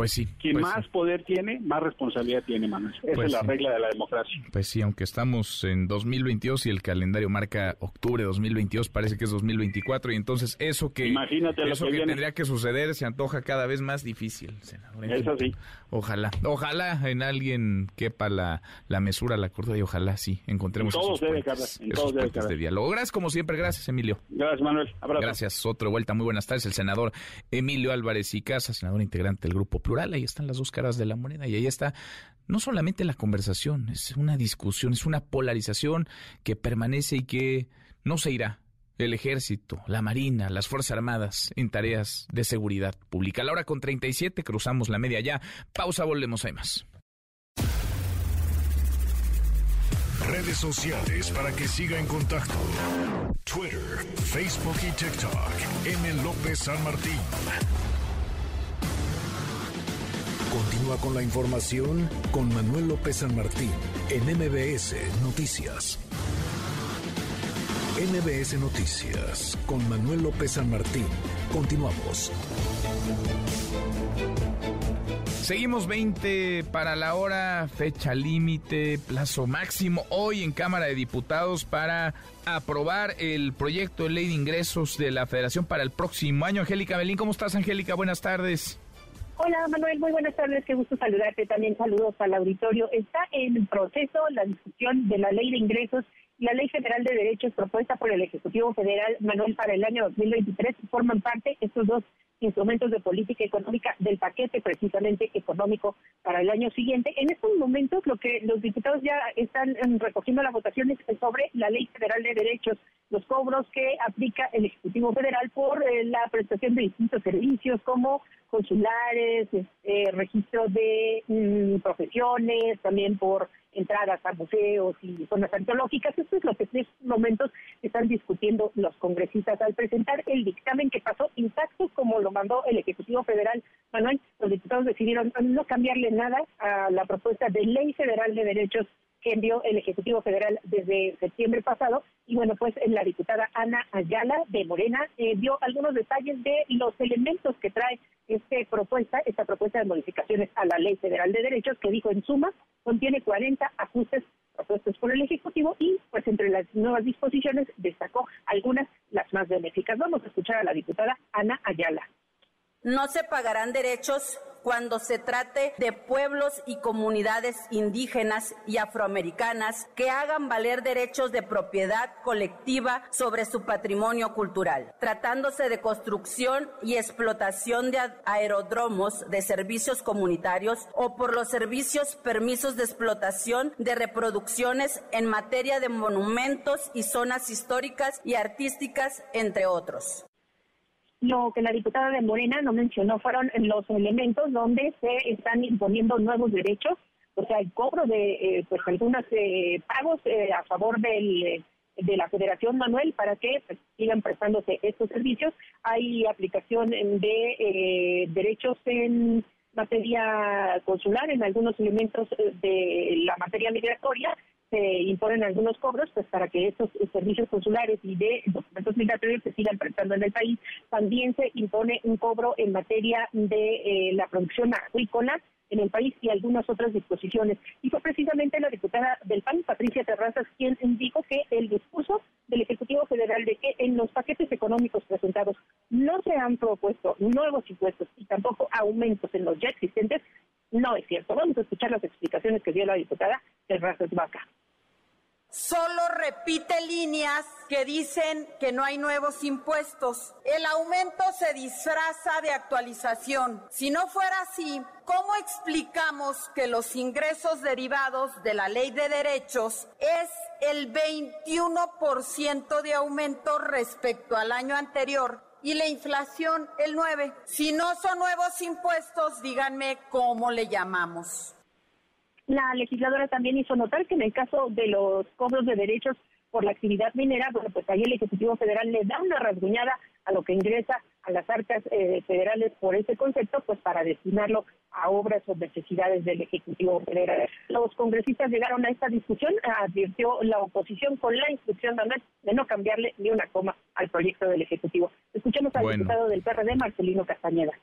Pues sí. Quien pues más poder tiene, más responsabilidad tiene, manos. Esa pues es la regla de la democracia. Pues sí, aunque estamos en 2022 y el calendario marca octubre de 2022, parece que es 2024 y entonces eso que, Imagínate eso que, tendría que suceder se antoja cada vez más difícil, Eso sí. Ojalá, ojalá en alguien quepa la, la mesura, la cordura y ojalá sí encontremos en esos debe, puentes, en esos debe, puentes de diálogo. Gracias como siempre, gracias Emilio. Gracias Manuel, Abrazo. Gracias, otra vuelta, muy buenas tardes. El senador Emilio Álvarez y Casa, senador integrante del Grupo Plural, ahí están las dos caras de la moneda y ahí está no solamente la conversación, es una discusión, es una polarización que permanece y que no se irá. El ejército, la marina, las Fuerzas Armadas en tareas de seguridad pública. A la hora con 37 cruzamos la media ya. Pausa, volvemos, hay más. Redes sociales para que siga en contacto: Twitter, Facebook y TikTok. M. López San Martín. Continúa con la información con Manuel López San Martín en MBS Noticias. MBS Noticias con Manuel López San Martín. Continuamos. Seguimos 20 para la hora, fecha límite, plazo máximo hoy en Cámara de Diputados para aprobar el proyecto de ley de ingresos de la Federación para el próximo año. Angélica Belín, ¿cómo estás Angélica? Buenas tardes. Hola Manuel, muy buenas tardes, qué gusto saludarte. También saludos al auditorio. Está en proceso la discusión de la ley de ingresos y la ley federal de derechos propuesta por el Ejecutivo Federal, Manuel, para el año 2023. Forman parte estos dos instrumentos de política económica del paquete precisamente económico para el año siguiente. En estos momentos lo que los diputados ya están em, recogiendo las votaciones es sobre la Ley Federal de Derechos, los cobros que aplica el Ejecutivo Federal por eh, la prestación de distintos servicios como consulares, este, registro de mm, profesiones, también por entradas a museos y zonas arqueológicas. Esto es lo que en estos momentos están discutiendo los congresistas al presentar el dictamen que pasó intacto como lo mandó el Ejecutivo Federal. Manuel, los diputados decidieron no cambiarle nada a la propuesta de Ley Federal de Derechos que envió el Ejecutivo Federal desde septiembre pasado. Y bueno, pues la diputada Ana Ayala de Morena eh, dio algunos detalles de los elementos que trae esta propuesta, esta propuesta de modificaciones a la Ley Federal de Derechos, que dijo en suma contiene 40 ajustes propuestos por el Ejecutivo y pues entre las nuevas disposiciones destacó algunas las más benéficas. Vamos a escuchar a la diputada Ana Ayala. No se pagarán derechos cuando se trate de pueblos y comunidades indígenas y afroamericanas que hagan valer derechos de propiedad colectiva sobre su patrimonio cultural, tratándose de construcción y explotación de aeródromos de servicios comunitarios o por los servicios permisos de explotación de reproducciones en materia de monumentos y zonas históricas y artísticas, entre otros lo que la diputada de Morena no mencionó fueron los elementos donde se están imponiendo nuevos derechos, o sea, el cobro de eh, pues algunos eh, pagos eh, a favor del de la Federación Manuel para que pues, sigan prestándose estos servicios. Hay aplicación de derechos en materia consular, en algunos elementos de la materia migratoria, se imponen algunos cobros pues para que estos servicios consulares y de documentos migratorios se sigan prestando en el país. También se impone un cobro en materia de eh, la producción acuícola en el país y algunas otras disposiciones. Y fue precisamente la diputada del PAN, Patricia Terrazas, quien dijo que el discurso del Ejecutivo Federal de que en los paquetes económicos presentados no se han propuesto nuevos impuestos y tampoco aumentos en los ya existentes, no es cierto. Vamos a escuchar las explicaciones que dio la diputada Terrazas Vaca solo repite líneas que dicen que no hay nuevos impuestos. El aumento se disfraza de actualización. Si no fuera así, ¿cómo explicamos que los ingresos derivados de la ley de derechos es el 21% de aumento respecto al año anterior? Y la inflación el 9. Si no son nuevos impuestos, díganme cómo le llamamos. La legisladora también hizo notar que en el caso de los cobros de derechos por la actividad minera, bueno, pues ahí el Ejecutivo Federal le da una rasguñada a lo que ingresa a las arcas eh, federales por ese concepto, pues para destinarlo a obras o necesidades del Ejecutivo Federal. Los congresistas llegaron a esta discusión, advirtió la oposición con la instrucción de no cambiarle ni una coma al proyecto del Ejecutivo. Escuchemos al diputado del PRD, Marcelino Castañeda.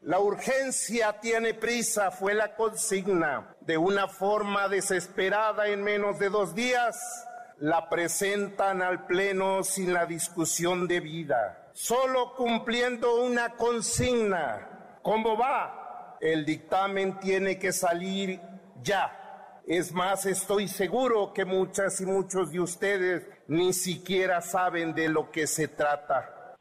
La urgencia tiene prisa fue la consigna. De una forma desesperada en menos de dos días, la presentan al Pleno sin la discusión debida. Solo cumpliendo una consigna. ¿Cómo va? El dictamen tiene que salir ya. Es más, estoy seguro que muchas y muchos de ustedes ni siquiera saben de lo que se trata.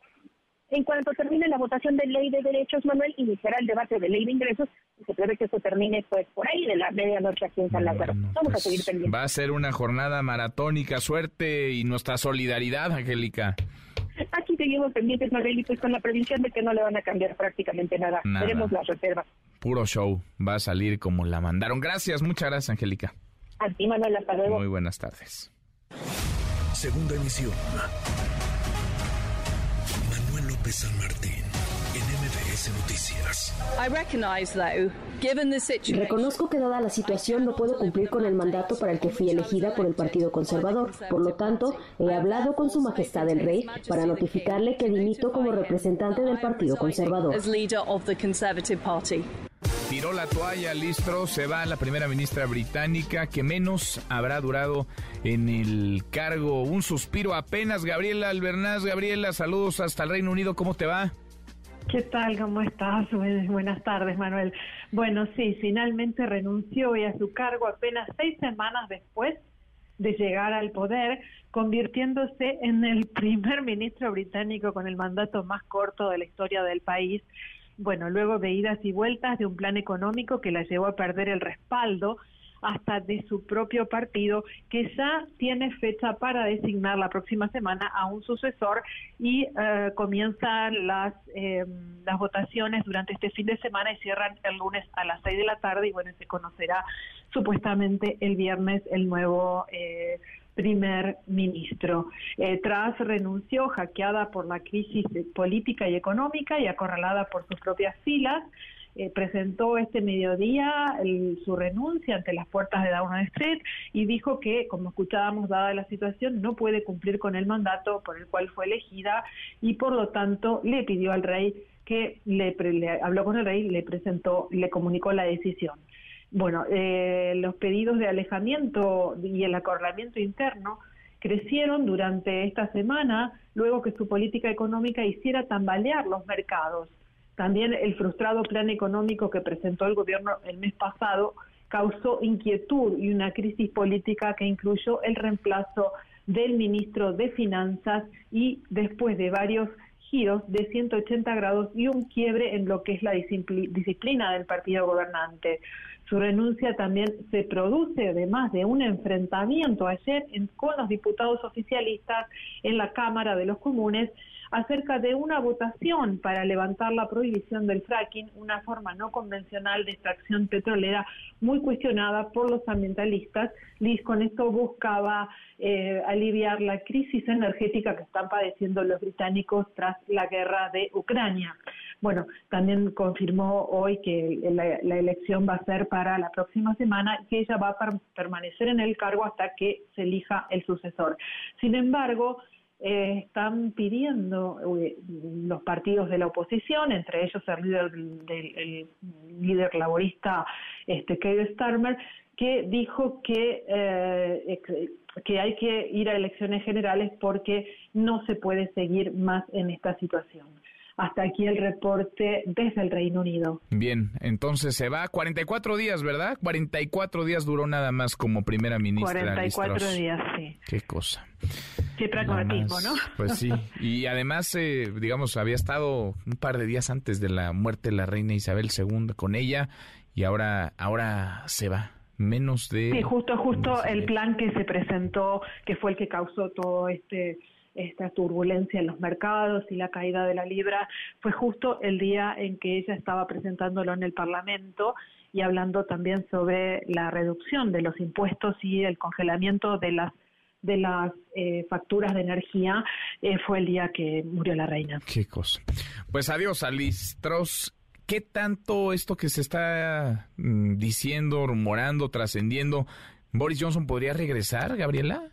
En cuanto termine la votación de ley de derechos, Manuel, iniciará el debate de ley de ingresos y se prevé que eso termine pues por ahí de la medianoche aquí en San Lázaro. Vamos a pues, seguir pendientes. Va a ser una jornada maratónica, suerte y nuestra solidaridad, Angélica. Aquí seguimos pendientes, Manuel, y pues con la previsión de que no le van a cambiar prácticamente nada. Veremos las reservas. Puro show, va a salir como la mandaron. Gracias, muchas gracias, Angélica. A ti, Manuel, hasta luego. Muy buenas tardes. Segunda emisión. Manuel López San Martín, MBS Noticias. Reconozco que dada la situación no puedo cumplir con el mandato para el que fui elegida por el Partido Conservador. Por lo tanto, he hablado con Su Majestad el Rey para notificarle que dimito como representante del Partido Conservador. Tiró la toalla, Listro, se va la primera ministra británica que menos habrá durado en el cargo. Un suspiro apenas, Gabriela Albernaz. Gabriela, saludos hasta el Reino Unido, ¿cómo te va? ¿Qué tal? ¿Cómo estás? Buenas tardes, Manuel. Bueno, sí, finalmente renunció y a su cargo apenas seis semanas después de llegar al poder, convirtiéndose en el primer ministro británico con el mandato más corto de la historia del país bueno, luego de idas y vueltas de un plan económico que la llevó a perder el respaldo hasta de su propio partido, que ya tiene fecha para designar la próxima semana a un sucesor y eh, comienzan las, eh, las votaciones durante este fin de semana y cierran el lunes a las seis de la tarde y bueno, se conocerá supuestamente el viernes el nuevo eh, primer ministro. Eh, tras renunció, hackeada por la crisis política y económica y acorralada por sus propias filas, eh, presentó este mediodía su renuncia ante las puertas de Downing Street y dijo que, como escuchábamos, dada la situación, no puede cumplir con el mandato por el cual fue elegida y, por lo tanto, le pidió al rey que le, le habló con el rey, le presentó, le comunicó la decisión. Bueno, eh, los pedidos de alejamiento y el acorralamiento interno crecieron durante esta semana luego que su política económica hiciera tambalear los mercados. También el frustrado plan económico que presentó el gobierno el mes pasado causó inquietud y una crisis política que incluyó el reemplazo del ministro de Finanzas y después de varios giros de 180 grados y un quiebre en lo que es la disciplina del partido gobernante. Su renuncia también se produce además de un enfrentamiento ayer con los diputados oficialistas en la Cámara de los Comunes acerca de una votación para levantar la prohibición del fracking, una forma no convencional de extracción petrolera muy cuestionada por los ambientalistas. Liz con esto buscaba eh, aliviar la crisis energética que están padeciendo los británicos tras la guerra de Ucrania. Bueno, también confirmó hoy que la, elección va a ser para la próxima semana y que ella va a permanecer en el cargo hasta que se elija el sucesor. Sin embargo, eh, están pidiendo eh, los partidos de la oposición, entre ellos el líder, del, líder laborista este, Keir Starmer, que dijo que, eh, que hay que ir a elecciones generales porque no se puede seguir más en esta situación. Hasta aquí el reporte desde el Reino Unido. Bien, entonces se va 44 días, ¿verdad? 44 días duró nada más como primera ministra. 44 días, sí. Qué cosa. Qué pragmatismo, ¿no? Pues sí. Y además, eh, digamos, había estado un par de días antes de la muerte de la reina Isabel II con ella y ahora, ahora se va menos de... Sí, justo, justo el plan que se presentó, que fue el que causó todo este esta turbulencia en los mercados y la caída de la libra fue justo el día en que ella estaba presentándolo en el Parlamento y hablando también sobre la reducción de los impuestos y el congelamiento de las de las eh, facturas de energía eh, fue el día que murió la reina. Qué cosa. Pues adiós, Alistros. ¿Qué tanto esto que se está mm, diciendo, rumorando, trascendiendo, Boris Johnson podría regresar, Gabriela?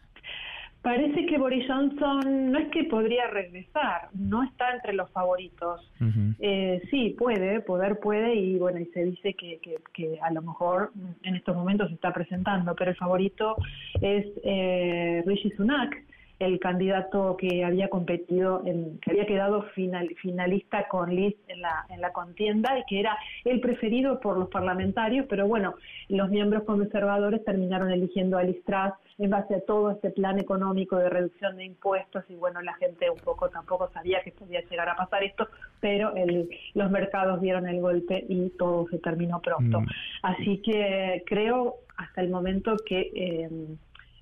Parece que Boris Johnson no es que podría regresar, no está entre los favoritos. eh, sí, puede, poder puede, y bueno, y se dice que, que, que, a lo mejor en estos momentos se está presentando, pero el favorito es eh, Rishi Sunak, el candidato que había competido, en, que había quedado final, finalista con Liz en la, en la contienda y que era el preferido por los parlamentarios, pero bueno, los miembros conservadores terminaron eligiendo a Liz Truss en base a todo este plan económico de reducción de impuestos y bueno, la gente un poco tampoco sabía que podía llegar a pasar esto, pero el, los mercados dieron el golpe y todo se terminó pronto. Mm. Así que creo hasta el momento que... Eh,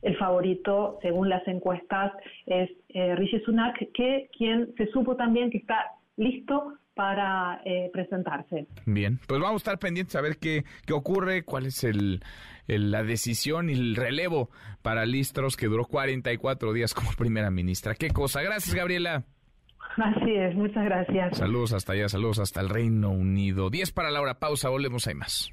el favorito, según las encuestas, es eh, Rishi Sunak, que quien se supo también que está listo para eh, presentarse. Bien, pues vamos a estar pendientes a ver qué, qué ocurre, cuál es el, la decisión y el relevo para Listros, que duró 44 días como primera ministra. Qué cosa. Gracias, Gabriela. Así es, muchas gracias. Saludos hasta allá, saludos hasta el Reino Unido. 10 para la hora, pausa, volvemos, hay más.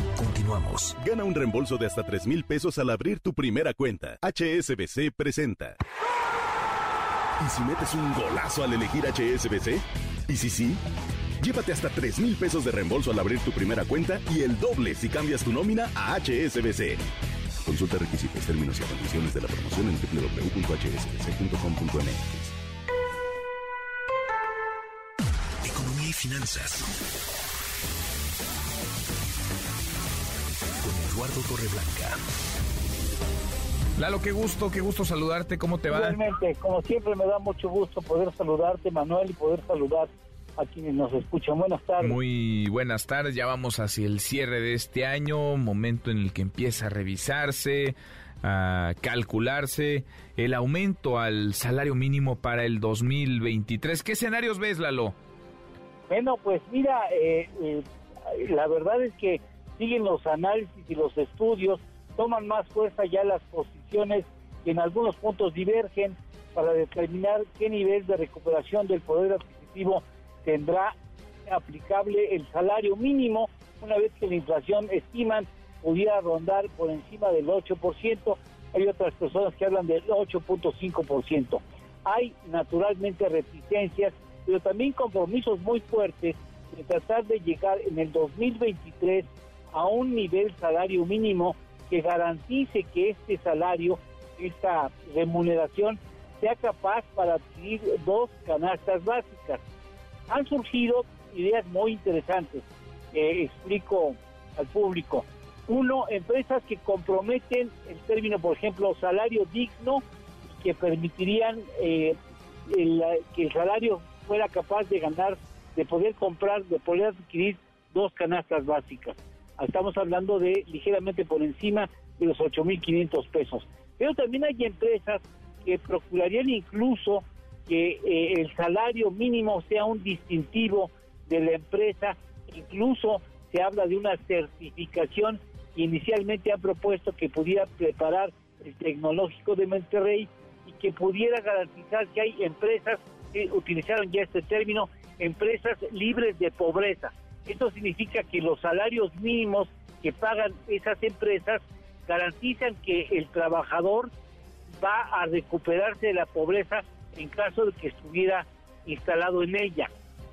Continuamos. Gana un reembolso de hasta 3 mil pesos al abrir tu primera cuenta. HSBC presenta. ¿Y si metes un golazo al elegir HSBC? ¿Y si sí? Llévate hasta 3 mil pesos de reembolso al abrir tu primera cuenta y el doble si cambias tu nómina a HSBC. Consulta requisitos, términos y condiciones de la promoción en www.hsbc.com.mx. Economía y finanzas. Eduardo Torreblanca. Lalo, qué gusto, qué gusto saludarte, ¿cómo te va? Igualmente, como siempre me da mucho gusto poder saludarte, Manuel, y poder saludar a quienes nos escuchan. Buenas tardes. Muy buenas tardes, ya vamos hacia el cierre de este año, momento en el que empieza a revisarse, a calcularse el aumento al salario mínimo para el 2023. ¿Qué escenarios ves, Lalo? Bueno, pues mira, eh, eh, la verdad es que siguen los análisis y los estudios toman más fuerza ya las posiciones que en algunos puntos divergen para determinar qué nivel de recuperación del poder adquisitivo tendrá aplicable el salario mínimo una vez que la inflación estiman pudiera rondar por encima del 8%, hay otras personas que hablan del 8.5%. Hay naturalmente reticencias, pero también compromisos muy fuertes de tratar de llegar en el 2023 a un nivel salario mínimo que garantice que este salario, esta remuneración, sea capaz para adquirir dos canastas básicas. Han surgido ideas muy interesantes, explico al público. Uno, empresas que comprometen el término, por ejemplo, salario digno, que permitirían eh, que el salario fuera capaz de ganar, de poder comprar, de poder adquirir dos canastas básicas estamos hablando de ligeramente por encima de los 8.500 pesos. Pero también hay empresas que procurarían incluso que eh, el salario mínimo sea un distintivo de la empresa, incluso se habla de una certificación que inicialmente han propuesto que pudiera preparar el tecnológico de Monterrey y que pudiera garantizar que hay empresas que utilizaron ya este término, empresas libres de pobreza. Esto significa que los salarios mínimos que pagan esas empresas garantizan que el trabajador va a recuperarse de la pobreza en caso de que estuviera instalado en ella.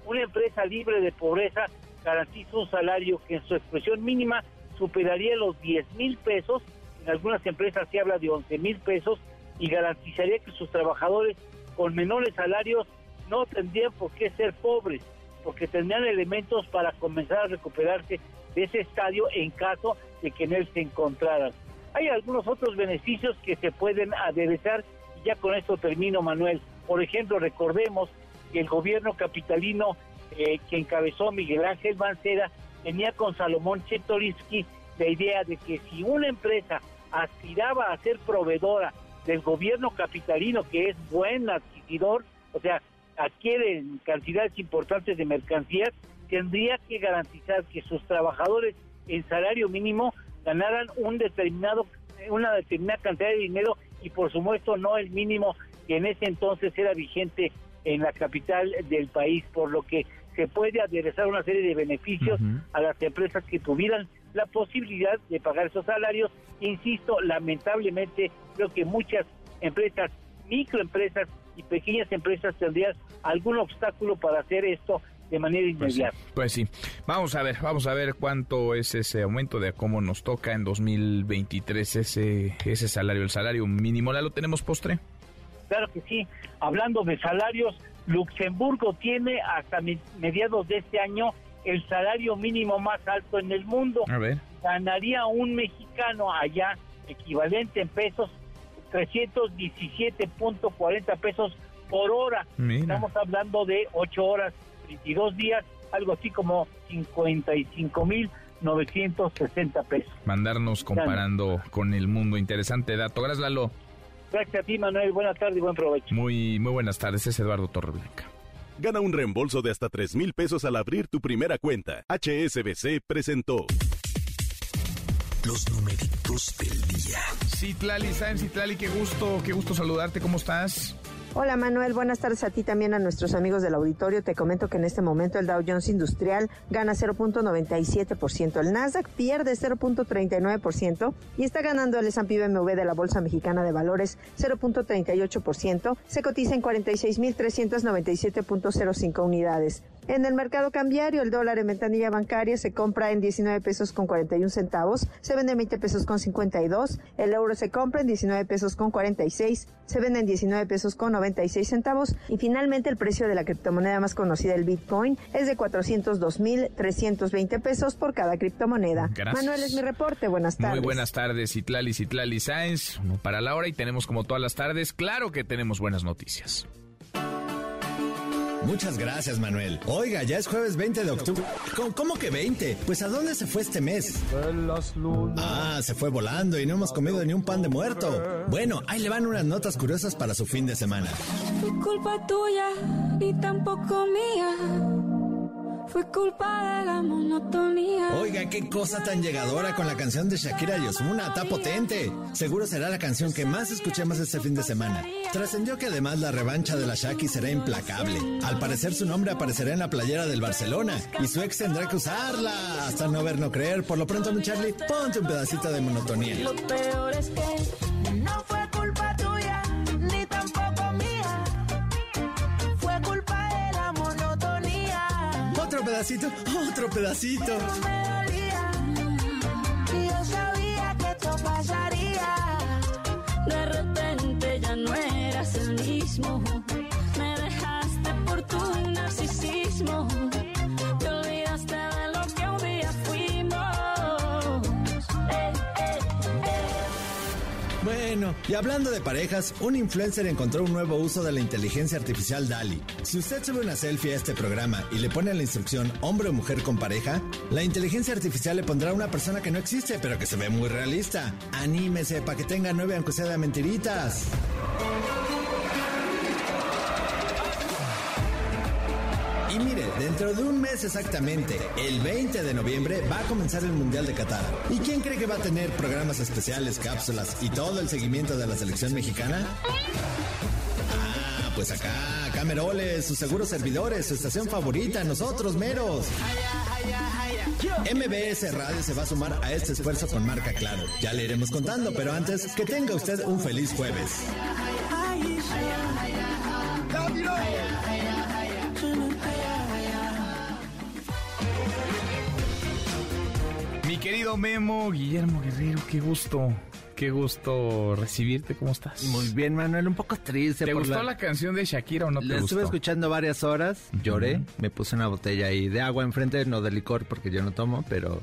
Una empresa libre de pobreza garantiza un salario que en su expresión mínima superaría los 10 mil pesos, en algunas empresas se habla de 11 mil pesos, y garantizaría que sus trabajadores con menores salarios no tendrían por qué ser pobres porque tendrían elementos para comenzar a recuperarse de ese estadio en caso de que en él se encontraran. Hay algunos otros beneficios que se pueden aderezar y ya con esto termino, Manuel. Por ejemplo, recordemos que el gobierno capitalino eh, que encabezó Miguel Ángel Mancera tenía con Salomón Chetoriski la idea de que si una empresa aspiraba a ser proveedora del gobierno capitalino, que es buen adquiridor, o sea, adquieren cantidades importantes de mercancías, tendría que garantizar que sus trabajadores en salario mínimo ganaran un determinado una determinada cantidad de dinero y por supuesto no el mínimo que en ese entonces era vigente en la capital del país, por lo que se puede aderezar una serie de beneficios a las empresas que tuvieran la posibilidad de pagar esos salarios. Insisto, lamentablemente creo que muchas empresas, microempresas, y pequeñas empresas tendrían algún obstáculo para hacer esto de manera pues inmediata. Pues sí, Vamos a ver, vamos a ver cuánto es ese aumento de cómo nos toca en 2023 ese ese salario, el salario mínimo. ¿La lo tenemos postre? Claro que sí. Hablando de salarios, Luxemburgo tiene hasta mediados de este año el salario mínimo más alto en el mundo. A ver. Ganaría un mexicano allá, equivalente en pesos, 317.40 pesos por hora. Estamos hablando de 8 horas, 22 días, algo así como 55 mil 960 pesos. Mandarnos comparando con el mundo. Interesante dato. Gracias, Lalo. Gracias a ti, Manuel. Buenas tardes y buen provecho. Muy, muy buenas tardes. Es Eduardo Torreblanca. Gana un reembolso de hasta 3 mil pesos al abrir tu primera cuenta. HSBC presentó. Los numeritos del día. Citlali, ¿saben Citlali? Qué gusto, qué gusto saludarte. ¿Cómo estás? Hola Manuel, buenas tardes a ti también a nuestros amigos del auditorio. Te comento que en este momento el Dow Jones Industrial gana 0.97%, el Nasdaq pierde 0.39% y está ganando el S&P BMW de la Bolsa Mexicana de Valores 0.38%. Se cotiza en 46.397.05 unidades. En el mercado cambiario, el dólar en ventanilla bancaria se compra en 19 pesos con 41 centavos, se vende en 20 pesos con 52, el euro se compra en 19 pesos con 46, se vende en 19 pesos con 96 centavos y finalmente el precio de la criptomoneda más conocida, el Bitcoin, es de 402.320 pesos por cada criptomoneda. Manuel es mi reporte, buenas tardes. Muy buenas tardes, Itlali, Itlali Sáenz, uno para la hora y tenemos como todas las tardes, claro que tenemos buenas noticias. Muchas gracias, Manuel. Oiga, ya es jueves 20 de octubre. ¿Cómo, que 20? Pues ¿a dónde se fue este mes? Ah, se fue volando y no hemos comido ni un pan de muerto. Bueno, ahí le van unas notas curiosas para su fin de semana. Culpa tuya y tampoco mía. Fue culpa de la monotonía. Oiga, qué cosa tan llegadora con la canción de Shakira y Osuna, está potente. Seguro será la canción que más escuchemos este fin de semana. Trascendió que además la revancha de la Shaki será implacable. Al parecer su nombre aparecerá en la playera del Barcelona y su ex tendrá que usarla hasta no ver no creer. Por lo pronto, mi Charlie, ponte un pedacito de monotonía. Lo peor es que no fue pedacito, otro pedacito. De repente ya no eras el mismo. Me dejaste por tu narcisismo. Bueno, y hablando de parejas, un influencer encontró un nuevo uso de la inteligencia artificial DALI. Si usted sube una selfie a este programa y le pone la instrucción hombre o mujer con pareja, la inteligencia artificial le pondrá a una persona que no existe, pero que se ve muy realista. Anímese para que tenga nueve aunque sea de mentiritas. Dentro de un mes exactamente, el 20 de noviembre, va a comenzar el Mundial de Qatar. ¿Y quién cree que va a tener programas especiales, cápsulas y todo el seguimiento de la selección mexicana? Ah, pues acá, Cameroles, sus seguros servidores, su estación favorita, nosotros meros. MBS Radio se va a sumar a este esfuerzo con marca Claro. Ya le iremos contando, pero antes, que tenga usted un feliz jueves. Mi querido Memo, Guillermo Guerrero, qué gusto. Qué gusto recibirte, ¿cómo estás? Muy bien, Manuel, un poco triste. ¿Te por gustó la... la... canción de Shakira o no te La gustó? estuve escuchando varias horas, lloré, me puse una botella ahí de agua enfrente, no de licor porque yo no tomo, pero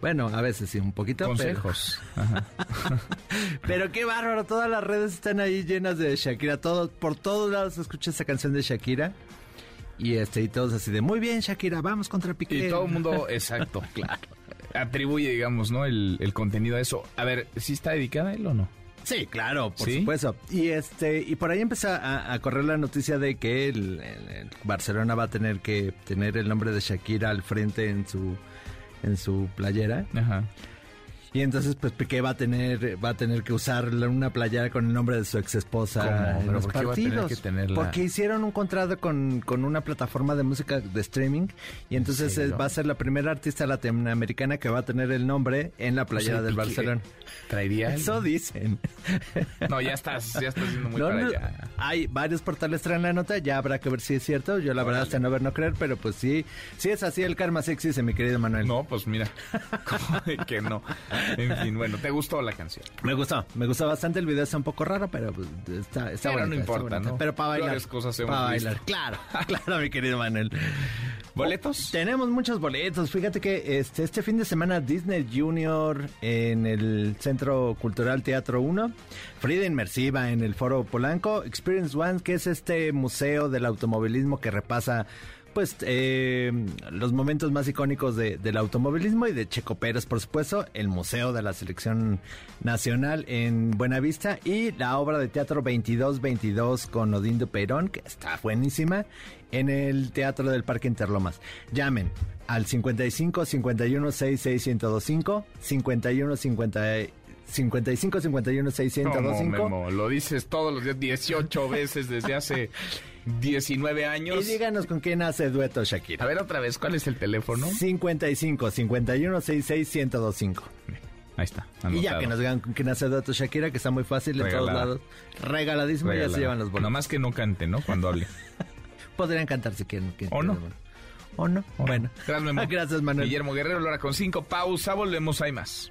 bueno, a veces sí, un poquito. Consejos. Pero, pero qué bárbaro, todas las redes están ahí llenas de Shakira, todo, por todos lados se escucha esa canción de Shakira. Y este, y todos así de muy bien, Shakira, vamos contra Piqué. Y todo el mundo, exacto, claro. Atribuye, digamos, ¿no? El, el contenido a eso. A ver, ¿sí está dedicada a él o no? Sí, claro, por ¿Sí? supuesto. Y este y por ahí empezó a, a correr la noticia de que el, el- el Barcelona va a tener que tener el nombre de Shakira al frente en su en su playera. Ajá. Y entonces pues Piqué va a tener va a tener que usar una playera con el nombre de su ex esposa en ¿Pero los partidos. que tenerla? Porque hicieron un contrato con, con una plataforma de música de streaming y entonces eh, va a ser la primera artista latinoamericana que va a tener el nombre en la playera O sea, del Piqué Barcelona. ¿Traería? Eso dicen. No, ya estás, ya estás yendo muy No, para no, allá. Hay varios portales traen la nota, ya habrá que ver si es cierto. Yo la verdad hasta no ver no creer, pero pues sí, sí es así el karma existe, mi querido Manuel. No, pues mira, ¿cómo de que no? En fin, bueno, ¿te gustó la canción? Me gustó, me gustó bastante. El video está un poco raro, pero pues, está, está Pero no está importa. Pero para bailar. Cosas hemos para visto. bailar. Claro, claro, mi querido Manuel. ¿Boletos? Tenemos muchos boletos. Fíjate que este, este fin de semana Disney Junior en el Centro Cultural Teatro 1, Frida Inmersiva en el Foro Polanco, Experience One, que es este museo del automovilismo que repasa pues eh, los momentos más icónicos de- del automovilismo y de Checo Pérez, por supuesto, el Museo de la Selección Nacional en Buenavista y la obra de teatro 2222 con Odindo Perón, que está buenísima, en el Teatro del Parque Interlomas. Llamen al 55 51 66 1025, 51 50 55 51 6 ¿Cómo, 1025. Memo? Lo dices todos los días, 18 veces desde hace 19 Y años. díganos con quién hace dueto Shakira. A ver otra vez, ¿cuál es el teléfono? 55 51 66 1025. Ahí está. Y ya que nos digan con quién hace dueto Shakira, que está muy fácil en todos Regalada. lados. Regaladísimo, ya se Regalada. llevan los boletos. Nomás que no cante, ¿no? Cuando hable. Podrían cantar si quieren. que- ¿O no? ¿O no? Bueno. Gracias, Memo. Gracias, Manuel. Guillermo Guerrero, Lora con 5. Pausa, volvemos, hay más.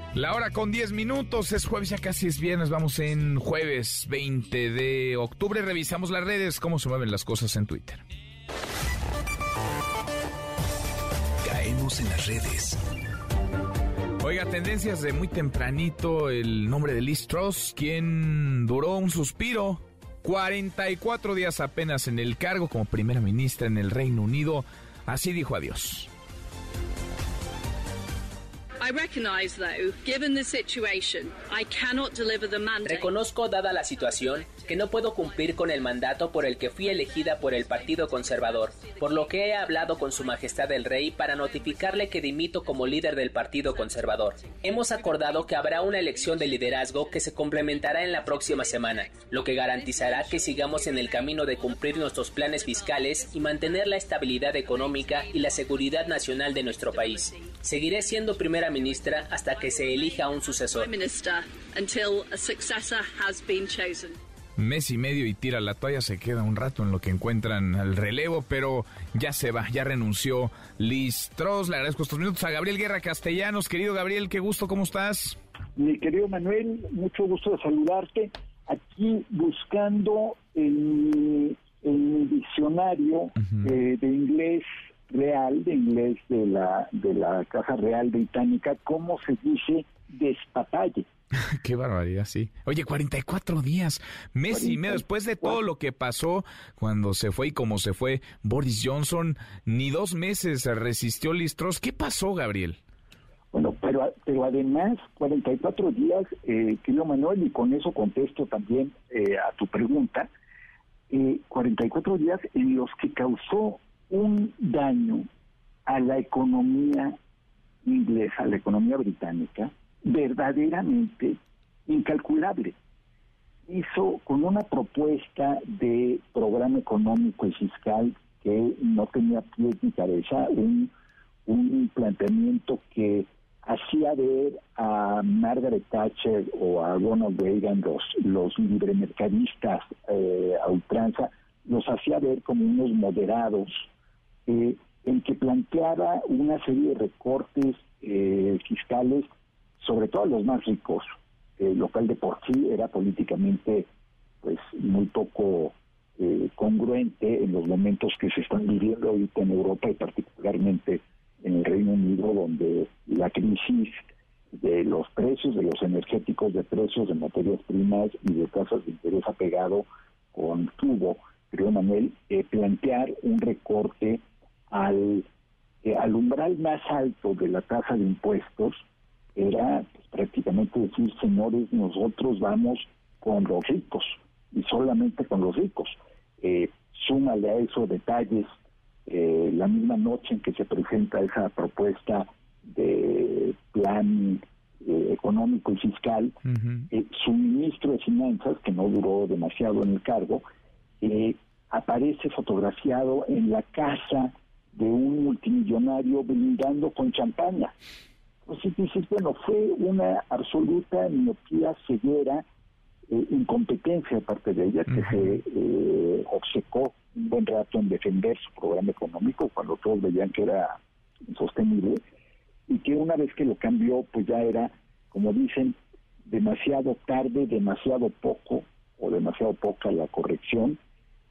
La hora con 10 minutos, es jueves, ya casi es viernes, vamos en jueves 20 de octubre, revisamos las redes, cómo se mueven las cosas en Twitter. Caemos en las redes. Oiga, tendencias de muy tempranito, el nombre de Liz Truss, quien duró un suspiro, 44 días apenas en el cargo como primera ministra en el Reino Unido, así dijo adiós. Reconozco, dada la situación, que no puedo cumplir con el mandato por el que fui elegida por el Partido Conservador, por lo que he hablado con Su Majestad el Rey para notificarle que dimito como líder del Partido Conservador. Hemos acordado que habrá una elección de liderazgo que se complementará en la próxima semana, lo que garantizará que sigamos en el camino de cumplir nuestros planes fiscales y mantener la estabilidad económica y la seguridad nacional de nuestro país. Seguiré siendo primera ministra hasta que se elija un sucesor. Mes y medio y tira la toalla, se queda un rato en lo que encuentran el relevo, pero ya se va, ya renunció Liz Truss. Le agradezco estos minutos a Gabriel Guerra Castellanos. Querido Gabriel, qué gusto, ¿cómo estás? Mi querido Manuel, mucho gusto de saludarte. Aquí buscando en, en mi diccionario eh, de inglés real, de inglés de la, de la Caja Real Británica, cómo se dice despatalle. Qué barbaridad, sí. Oye, 44 días, mes y medio después de todo lo que pasó cuando se fue y como se fue Boris Johnson, ni dos meses resistió Liz Truss. ¿Qué pasó, Gabriel? Bueno, pero, pero además, 44 días, eh, querido Manuel, y con eso contesto también eh, a tu pregunta, eh, 44 días en los que causó un daño a la economía inglesa, a la economía británica, verdaderamente incalculable. Hizo con una propuesta de programa económico y fiscal que no tenía pies ni cabeza, un, un planteamiento que hacía ver a Margaret Thatcher o a Ronald Reagan, los, los libremercadistas eh, a ultranza, los hacía ver como unos moderados, eh, en que planteaba una serie de recortes eh, fiscales, sobre todo a los más ricos, eh, lo cual de por sí era políticamente pues muy poco eh, congruente en los momentos que se están viviendo ahorita en Europa y particularmente en el Reino Unido, donde la crisis de los precios, de los energéticos, de precios de materias primas y de tasas de interés apegado con tubo, creo Manuel, eh, plantear un recorte al, eh, al umbral más alto de la tasa de impuestos era pues, prácticamente decir, señores, nosotros vamos con los ricos y solamente con los ricos. Eh, súmale a eso detalles eh, la misma noche en que se presenta esa propuesta de plan eh, económico y fiscal, eh, su ministro de Finanzas, que no duró demasiado en el cargo, eh, aparece fotografiado en la casa de un multimillonario brindando con champaña. Entonces dices, bueno, fue una absoluta miopía, ceguera, incompetencia de parte de ella, que se eh, obcecó un buen rato en defender su programa económico cuando todos veían que era insostenible y que una vez que lo cambió, pues ya era, como dicen, demasiado tarde, demasiado poco o demasiado poca la corrección.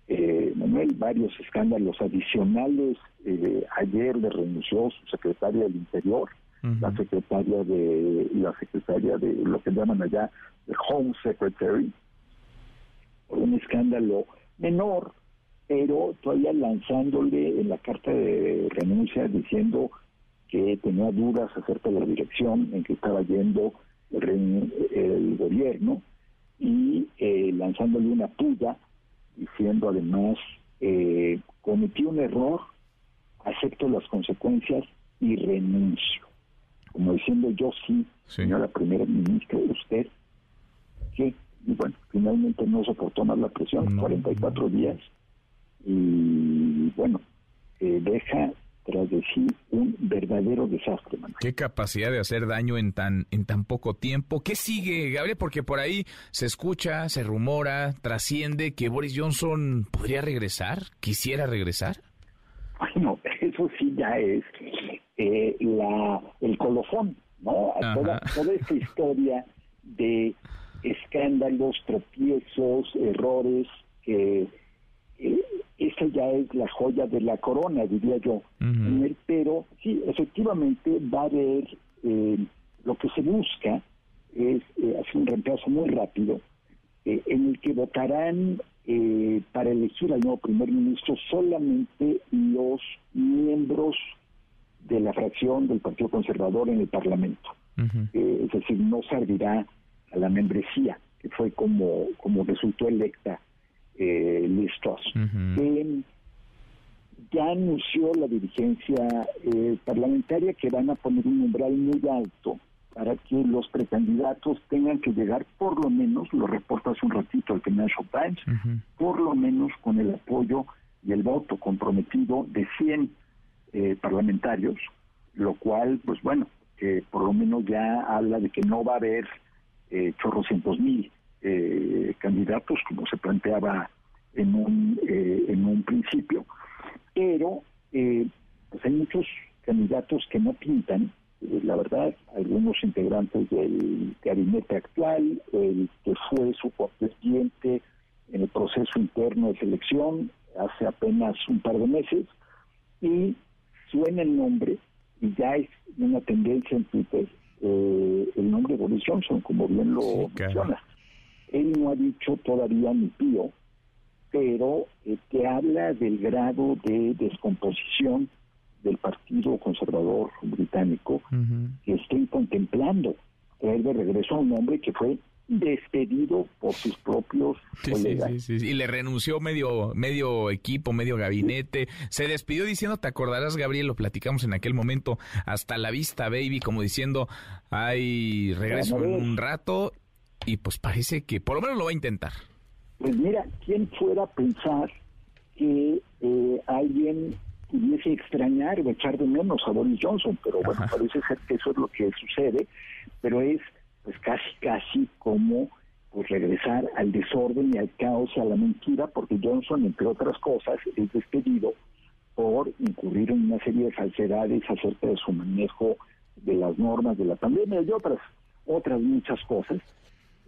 Eh, Manuel, varios escándalos adicionales. Eh, ayer le renunció su secretaria del Interior, la secretaria de la secretaria de lo que llaman allá el Home Secretary, por un escándalo menor, pero todavía lanzándole en la carta de renuncia diciendo que tenía dudas acerca de la dirección en que estaba yendo el, gobierno y eh, lanzándole una puya diciendo además eh, cometí un error, acepto las consecuencias y renuncio como diciendo yo sí, señora primera ministra, usted, que, y bueno, finalmente no soportó más la presión, 44 días, y bueno, eh, deja tras de sí un verdadero desastre. Qué capacidad de hacer daño en tan en tan poco tiempo. ¿Qué sigue, Gabriel? Porque por ahí se escucha, se rumora, trasciende que Boris Johnson podría regresar, quisiera regresar. Bueno, eso sí ya es eh, la, el colofón, ¿no? toda, toda esta historia de escándalos, tropiezos, errores, que eh, esa ya es la joya de la corona, diría yo. Pero sí, efectivamente va a haber, eh, lo que se busca es hacer un reemplazo muy rápido, en el que votarán para elegir al nuevo primer ministro solamente los miembros de la fracción del Partido Conservador en el Parlamento. Eh, es decir, no servirá a la membresía, que fue como, como resultó electa eh, listos. ya anunció la dirigencia eh, parlamentaria que van a poner un umbral muy alto para que los precandidatos tengan que llegar por lo menos, lo reporta hace un ratito el Financial Times, por lo menos con el apoyo y el voto comprometido de 100 eh, parlamentarios, lo cual, pues bueno, que por lo menos ya habla de que no va a haber eh, chorrocientos mil eh, candidatos como se planteaba en un, eh, en un principio, pero pues hay muchos candidatos que no pintan, la verdad, algunos integrantes del gabinete actual, el que fue su presidente en el proceso interno de selección hace apenas un par de meses, y suena el nombre, y ya es una tendencia en Twitter, eh, el nombre de Boris Johnson, como bien lo menciona. Él no ha dicho todavía ni pío, pero eh, que habla del grado de descomposición del Partido Conservador Británico que estén contemplando. Traer de regreso a un hombre que fue despedido por sus propios colegas. y le renunció medio, medio equipo, medio gabinete. Se despidió diciendo, te acordarás, Gabriel, lo platicamos en aquel momento, hasta la vista, baby, como diciendo, ay, regreso en un rato. Y pues parece que por lo menos lo va a intentar. Pues mira, ¿quién fuera a pensar que eh, alguien pudiese extrañar o echar de menos a Boris Johnson? Pero bueno, parece ser que eso es lo que sucede, pero es pues casi casi como pues regresar al desorden y al caos y a la mentira, porque Johnson, entre otras cosas, es despedido por incurrir en una serie de falsedades acerca de su manejo de las normas de la pandemia y otras, otras muchas cosas.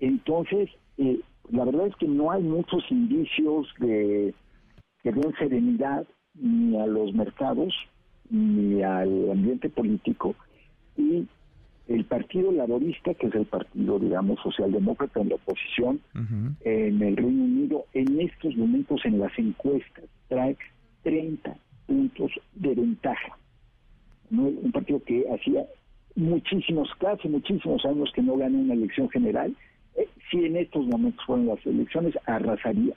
Entonces, eh, la verdad es que no hay muchos indicios de que den serenidad ni a los mercados ni al ambiente político y el Partido Laborista, que es el partido, digamos, socialdemócrata en la oposición en el Reino Unido, en estos momentos en las encuestas trae 30 puntos de ventaja. Un partido que hacía muchísimos, casi muchísimos años que no gana una elección general, eh, si en estos momentos fueron las elecciones, arrasaría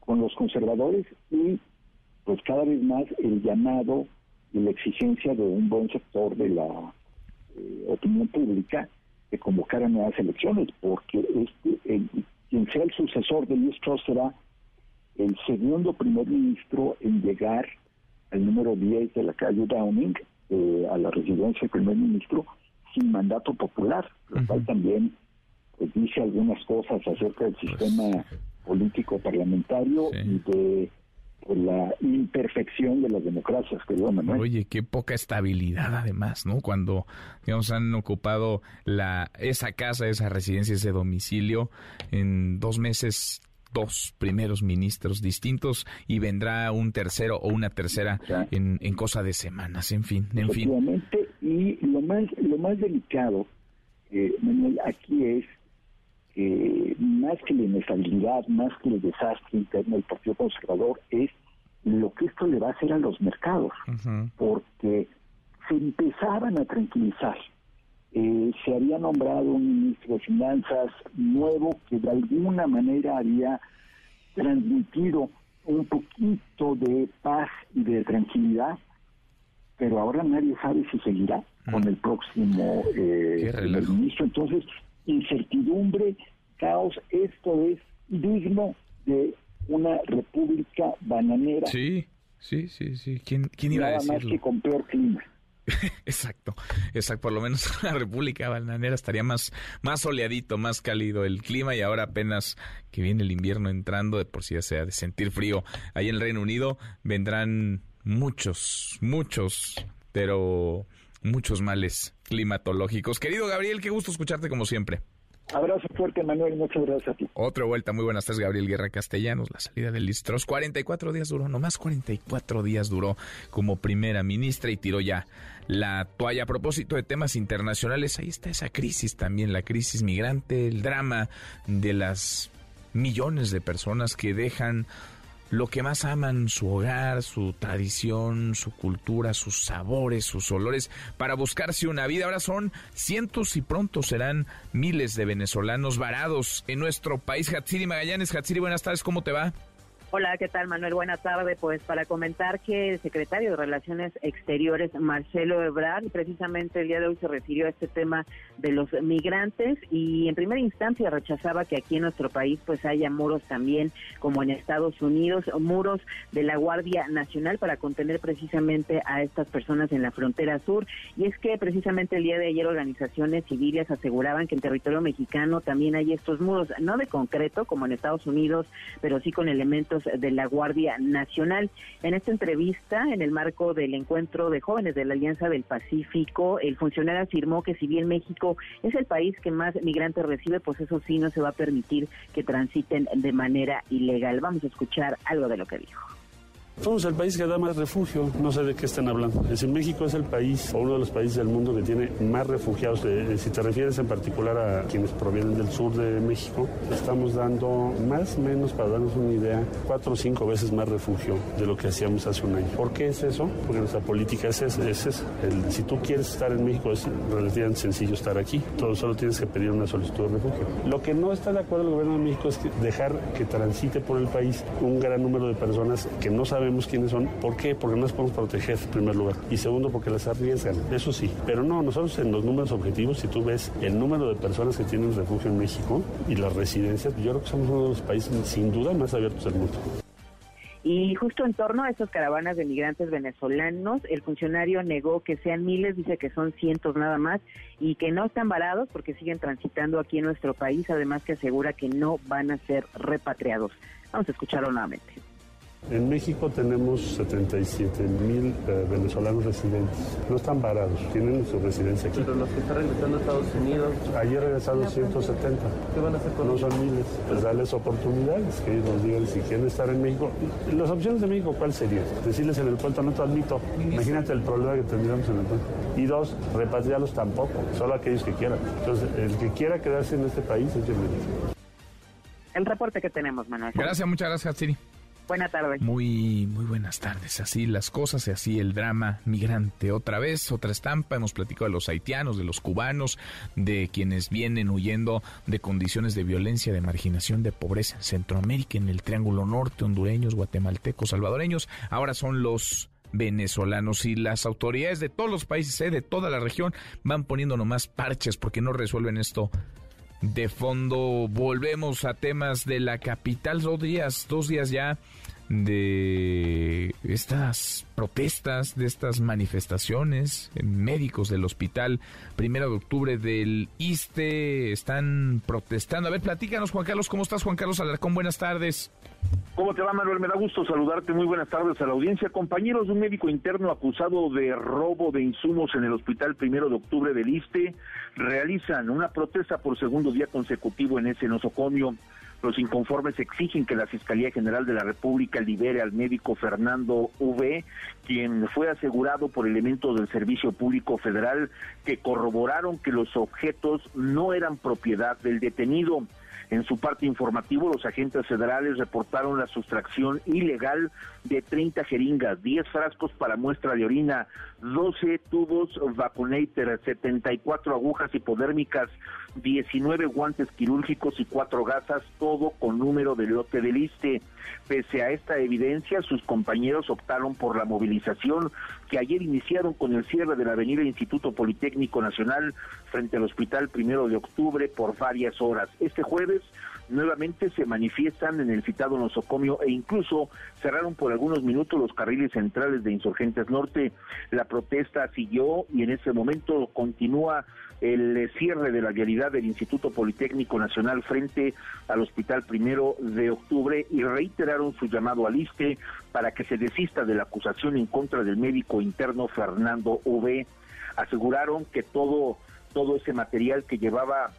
con los conservadores y pues cada vez más el llamado y la exigencia de un buen sector de la eh, opinión pública de convocar a nuevas elecciones, porque este, quien sea el sucesor de Luis Truss será el segundo primer ministro en llegar al número 10 de la calle Downing, eh, a la residencia del primer ministro, sin mandato popular, lo cual también pues, dice algunas cosas acerca del pues sistema político parlamentario y de la imperfección de las democracias, querido Manuel. Oye, qué poca estabilidad además, ¿no? Cuando, digamos, han ocupado la esa casa, esa residencia, ese domicilio, en dos meses dos primeros ministros distintos y vendrá un tercero o una tercera en, en cosa de semanas, en fin, en fin. Y lo más, lo más delicado, eh, Manuel, aquí es que más que la inestabilidad, más que el desastre interno del Partido Conservador, es lo que esto le va a hacer a los mercados, porque se empezaban a tranquilizar. Eh, se había nombrado un ministro de Finanzas nuevo que de alguna manera había transmitido un poquito de paz y de tranquilidad, pero ahora nadie sabe si seguirá con el próximo eh, ministro. Entonces, incertidumbre, caos, esto es digno de una república bananera. Sí, sí, sí, sí. ¿Quién, quién iba Nada a decirlo? más que con peor clima. exacto, exacto. Por lo menos la República Bananera estaría más, más soleadito, más cálido el clima y ahora apenas que viene el invierno entrando, de por sí ya sea de sentir frío. Ahí en el Reino Unido vendrán muchos, muchos, pero muchos males climatológicos. Querido Gabriel, qué gusto escucharte como siempre. Abrazo fuerte, Manuel. Muchas gracias a ti. Otra vuelta. Muy buenas tardes, Gabriel Guerra Castellanos. La salida de Listros. 44 días duró, nomás 44 días duró como primera ministra y tiró ya la toalla. A propósito de temas internacionales, ahí está esa crisis también, la crisis migrante, el drama de las millones de personas que dejan lo que más aman, su hogar, su tradición, su cultura, sus sabores, sus olores, para buscarse una vida. Ahora son cientos y pronto serán miles de venezolanos varados en nuestro país. Hatsiri Magallanes, Hatsiri, buenas tardes, ¿cómo te va? Hola, ¿qué tal Manuel? Buenas tardes. Pues para comentar que el secretario de Relaciones Exteriores, Marcelo Ebrard, precisamente el día de hoy se refirió a este tema de los migrantes y en primera instancia rechazaba que aquí en nuestro país pues haya muros también como en Estados Unidos, muros de la Guardia Nacional para contener precisamente a estas personas en la frontera sur. Y es que precisamente el día de ayer organizaciones civiles aseguraban que en territorio mexicano también hay estos muros, no de concreto como en Estados Unidos, pero sí con elementos de la Guardia Nacional. En esta entrevista, en el marco del encuentro de jóvenes de la Alianza del Pacífico, el funcionario afirmó que si bien México es el país que más migrantes recibe, pues eso sí no se va a permitir que transiten de manera ilegal. Vamos a escuchar algo de lo que dijo. Somos el país que da más refugio, no sé de qué están hablando. Es en México es el país o uno de los países del mundo que tiene más refugiados. Eh, si te refieres en particular a quienes provienen del sur de México, estamos dando más o menos, para darnos una idea, cuatro o cinco veces más refugio de lo que hacíamos hace un año. ¿Por qué es eso? Porque nuestra política es esa. Es si tú quieres estar en México es relativamente sencillo estar aquí. Todo solo tienes que pedir una solicitud de refugio. Lo que no está de acuerdo el gobierno de México es dejar que transite por el país un gran número de personas que no saben quiénes son. ¿Por qué? Porque no las podemos proteger, en primer lugar. Y segundo, porque las arriesgan. Eso sí. Pero no, nosotros en los números objetivos, si tú ves el número de personas que tienen refugio en México y las residencias, yo creo que somos uno de los países sin duda más abiertos del mundo. Y justo en torno a estas caravanas de migrantes venezolanos, el funcionario negó que sean miles, dice que son cientos nada más y que no están varados porque siguen transitando aquí en nuestro país, además que asegura que no van a ser repatriados. Vamos a escucharlo nuevamente. En México tenemos 77 mil eh, venezolanos residentes. No están varados, tienen su residencia aquí. Pero los que están regresando a Estados Unidos. Ayer regresaron 170. ¿Qué van a hacer con No son miles. Pues darles oportunidades, que ellos nos digan si quieren estar en México. Las opciones de México, ¿cuál sería? Decirles en el puerto, no te admito. Imagínate el problema que tendríamos en el puerto. Y dos, repatriarlos tampoco, solo aquellos que quieran. Entonces, el que quiera quedarse en este país es bienvenido. El reporte que tenemos, Manuel. Gracias, muchas gracias, Siri. Buenas tardes. Muy, muy buenas tardes. Así las cosas y así el drama migrante. Otra vez, otra estampa. Hemos platicado de los haitianos, de los cubanos, de quienes vienen huyendo de condiciones de violencia, de marginación, de pobreza en Centroamérica, en el Triángulo Norte, hondureños, guatemaltecos, salvadoreños. Ahora son los venezolanos y las autoridades de todos los países, eh, de toda la región, van poniendo nomás parches porque no resuelven esto de fondo. Volvemos a temas de la capital, dos días, dos días ya de estas protestas, de estas manifestaciones. Médicos del hospital primero de octubre del ISTE están protestando. A ver, platícanos, Juan Carlos, ¿cómo estás, Juan Carlos Alarcón? Buenas tardes. ¿Cómo te va, Manuel? Me da gusto saludarte. Muy buenas tardes a la audiencia. Compañeros de un médico interno acusado de robo de insumos en el hospital primero de octubre del ISTE realizan una protesta por segundo día consecutivo en ese nosocomio. Los inconformes exigen que la Fiscalía General de la República libere al médico Fernando V, quien fue asegurado por elementos del Servicio Público Federal que corroboraron que los objetos no eran propiedad del detenido. En su parte informativo, los agentes federales reportaron la sustracción ilegal de 30 jeringas, 10 frascos para muestra de orina, 12 tubos vacunator, 74 agujas hipodérmicas, 19 guantes quirúrgicos y 4 gasas, todo con número de lote de liste. Pese a esta evidencia, sus compañeros optaron por la movilización que ayer iniciaron con el cierre de la avenida Instituto Politécnico Nacional frente al Hospital Primero de Octubre por varias horas. Este jueves nuevamente se manifiestan en el citado nosocomio e incluso cerraron por algunos minutos los carriles centrales de Insurgentes Norte. La protesta siguió y en ese momento continúa el cierre de la vialidad del Instituto Politécnico Nacional frente al Hospital Primero de Octubre y reiteraron su llamado al ISTE para que se desista de la acusación en contra del médico interno Fernando V. Aseguraron que todo todo ese material que llevaba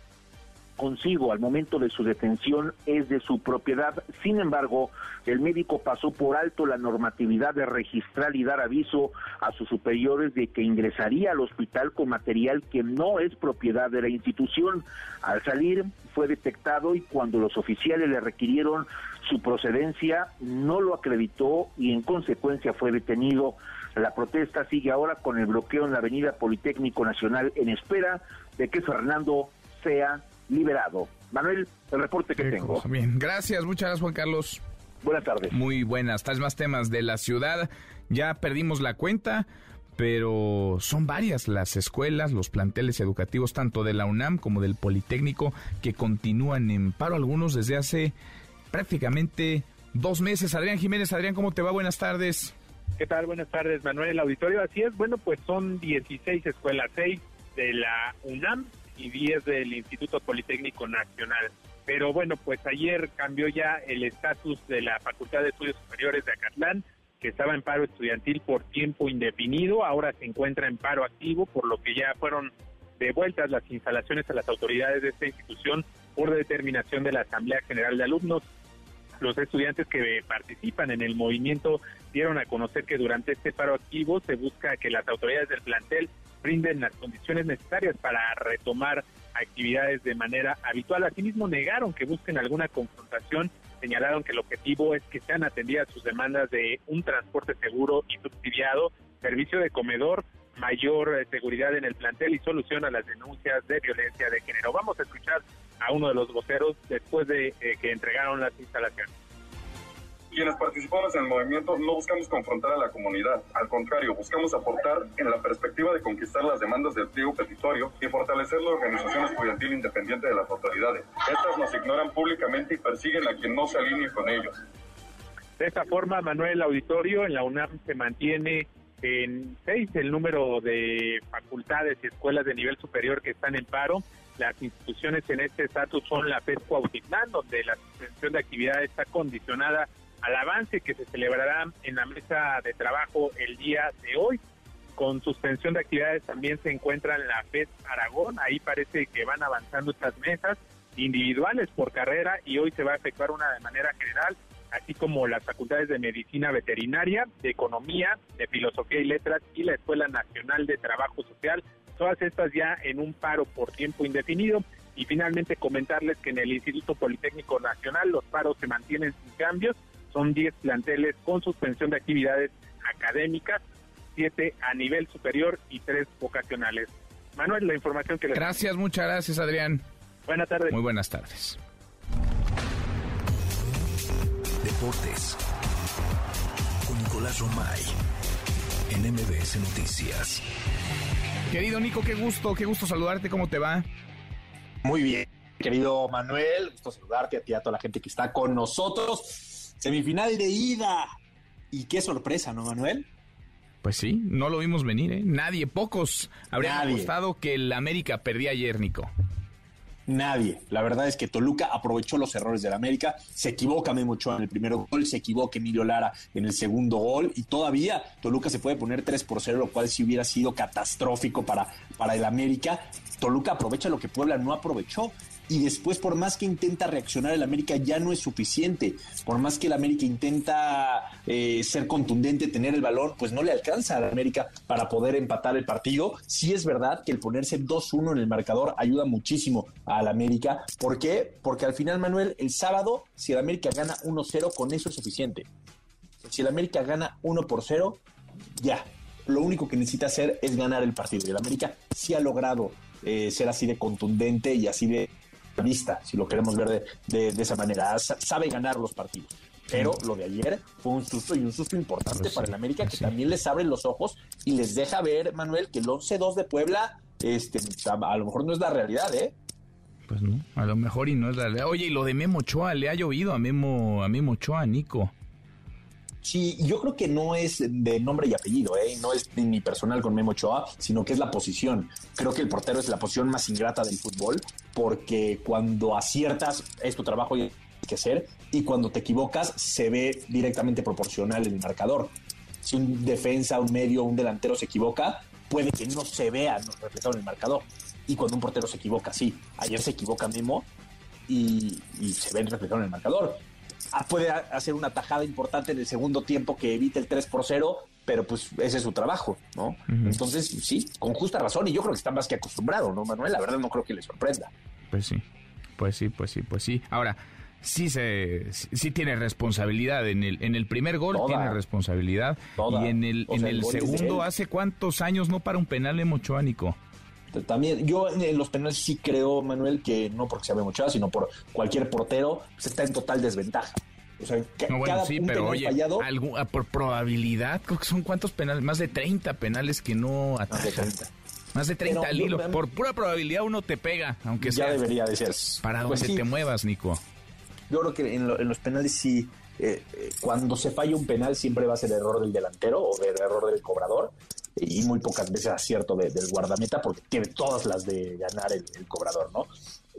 consigo al momento de su detención es de su propiedad. Sin embargo, el médico pasó por alto la normatividad de registrar y dar aviso a sus superiores de que ingresaría al hospital con material que no es propiedad de la institución. Al salir fue detectado y cuando los oficiales le requirieron su procedencia, no lo acreditó y en consecuencia fue detenido. La protesta sigue ahora con el bloqueo en la Avenida Politécnico Nacional en espera de que Fernando sea liberado. Manuel, el reporte que tengo. Bien, gracias, muchas gracias Juan Carlos. Buenas tardes. Muy buenas, tal más temas de la ciudad. Ya perdimos la cuenta, pero son varias las escuelas, los planteles educativos, tanto de la UNAM como del Politécnico, que continúan en paro, algunos desde hace prácticamente dos meses. Adrián Jiménez, Adrián, ¿cómo te va? Buenas tardes. ¿Qué tal? Buenas tardes, Manuel. El auditorio, así es. Bueno, pues son 16 escuelas, 6 de la UNAM y 10 del Instituto Politécnico Nacional. Pero bueno, pues ayer cambió ya el estatus de la Facultad de Estudios Superiores de Acatlán, que estaba en paro estudiantil por tiempo indefinido, ahora se encuentra en paro activo, por lo que ya fueron devueltas las instalaciones a las autoridades de esta institución por determinación de la Asamblea General de Alumnos. Los estudiantes que participan en el movimiento dieron a conocer que durante este paro activo se busca que las autoridades del plantel brinden las condiciones necesarias para retomar actividades de manera habitual. Asimismo, negaron que busquen alguna confrontación, señalaron que el objetivo es que sean atendidas sus demandas de un transporte seguro y subsidiado, servicio de comedor, mayor eh, seguridad en el plantel y solución a las denuncias de violencia de género. Vamos a escuchar a uno de los voceros después de eh, que entregaron las instalaciones. Quienes participamos en el movimiento no buscamos confrontar a la comunidad, al contrario, buscamos aportar en la perspectiva de conquistar las demandas del pliego petitorio y fortalecer la organización estudiantil independiente de las autoridades. Estas nos ignoran públicamente y persiguen a quien no se alinee con ellos. De esta forma, Manuel Auditorio, en la UNAM se mantiene en seis el número de facultades y escuelas de nivel superior que están en paro. Las instituciones en este estatus son la PESCO Autitlán, donde la suspensión de actividad está condicionada al avance que se celebrará en la mesa de trabajo el día de hoy. Con suspensión de actividades también se encuentra en la FED Aragón. Ahí parece que van avanzando estas mesas individuales por carrera y hoy se va a efectuar una de manera general, así como las facultades de medicina veterinaria, de economía, de filosofía y letras y la Escuela Nacional de Trabajo Social. Todas estas ya en un paro por tiempo indefinido. Y finalmente comentarles que en el Instituto Politécnico Nacional los paros se mantienen sin cambios son 10 planteles con suspensión de actividades académicas, 7 a nivel superior y 3 vocacionales. Manuel, la información que les... Gracias, muchas gracias, Adrián. Buenas tardes. Muy buenas tardes. Deportes con Nicolás Romay en MBS Noticias. Querido Nico, qué gusto, qué gusto saludarte, ¿cómo te va? Muy bien, querido Manuel, gusto saludarte a ti, a toda la gente que está con nosotros. Semifinal de ida. Y qué sorpresa, ¿no, Manuel? Pues sí, no lo vimos venir, ¿eh? Nadie, pocos habrían apostado que el América perdía ayer, Nico. Nadie. La verdad es que Toluca aprovechó los errores del América. Se equivoca Memo Ochoa en el primer gol, se equivoca Emilio Lara en el segundo gol y todavía Toluca se puede poner 3 por 0, lo cual sí hubiera sido catastrófico para, para el América. Toluca aprovecha lo que Puebla no aprovechó. Y después, por más que intenta reaccionar, el América ya no es suficiente. Por más que el América intenta eh, ser contundente, tener el balón, pues no le alcanza al América para poder empatar el partido. Sí es verdad que el ponerse 2-1 en el marcador ayuda muchísimo al América. ¿Por qué? Porque al final, Manuel, el sábado, si el América gana 1-0, con eso es suficiente. Si el América gana 1 por 0, ya. Lo único que necesita hacer es ganar el partido. Y el América sí ha logrado eh, ser así de contundente y así de vista, si lo queremos ver de, de- de esa manera. Sa- Sabe ganar los partidos. Pero lo de ayer fue un susto y un susto importante para el América que también les abre los ojos y les deja ver, Manuel, que el 11-2 de Puebla este, a, lo mejor no es la realidad, ¿eh? Pues no, a lo mejor y no es la Oye, y lo de Memo Ochoa, le ha llovido a Memo, a Memo Ochoa, Nico. Sí, yo creo que no es de nombre y apellido, ¿eh? no es ni personal con Memo Ochoa, sino que es la posición. Creo que el portero es la posición más ingrata del fútbol, porque cuando aciertas es tu trabajo y hay que hacer, y cuando te equivocas se ve directamente proporcional en el marcador. Si un defensa, un medio, un delantero se equivoca, puede que no se vea reflejado en el marcador. Y cuando un portero se equivoca, sí. Ayer se equivoca Memo y, y se ve reflejado en el marcador. Ah, puede hacer una tajada importante en el segundo tiempo que evite el 3 por 0, pero pues ese es su trabajo, ¿no? Entonces, sí, con justa razón, y yo creo que está más que acostumbrado, ¿no, Manuel? La verdad no creo que le sorprenda. Pues sí, pues sí, pues sí, pues sí. Ahora, sí se sí, tiene responsabilidad en el en el primer gol Toda. tiene responsabilidad Toda. y en el O en sea, el segundo hace cuántos años no para un penal Memo Ochoa, Nico. También, yo en los penales sí creo, Manuel, que no porque sea Memo sino por cualquier portero, se está en total desventaja. O sea, No, bueno, cada sí, pero oye, fallado, ah, por probabilidad, creo que son cuántos penales, más de 30 penales que no ataja. de 30. Más de 30 Pero al hilo. Por pura probabilidad uno te pega, aunque ya sea debería de ser. para Pues donde sí. te muevas, Nico. Yo creo que en, lo- en los penales sí, eh, eh, cuando se falla un penal siempre va a ser error del delantero o del error del cobrador y muy pocas veces acierto de- del guardameta porque tiene todas las de ganar el, cobrador, ¿no?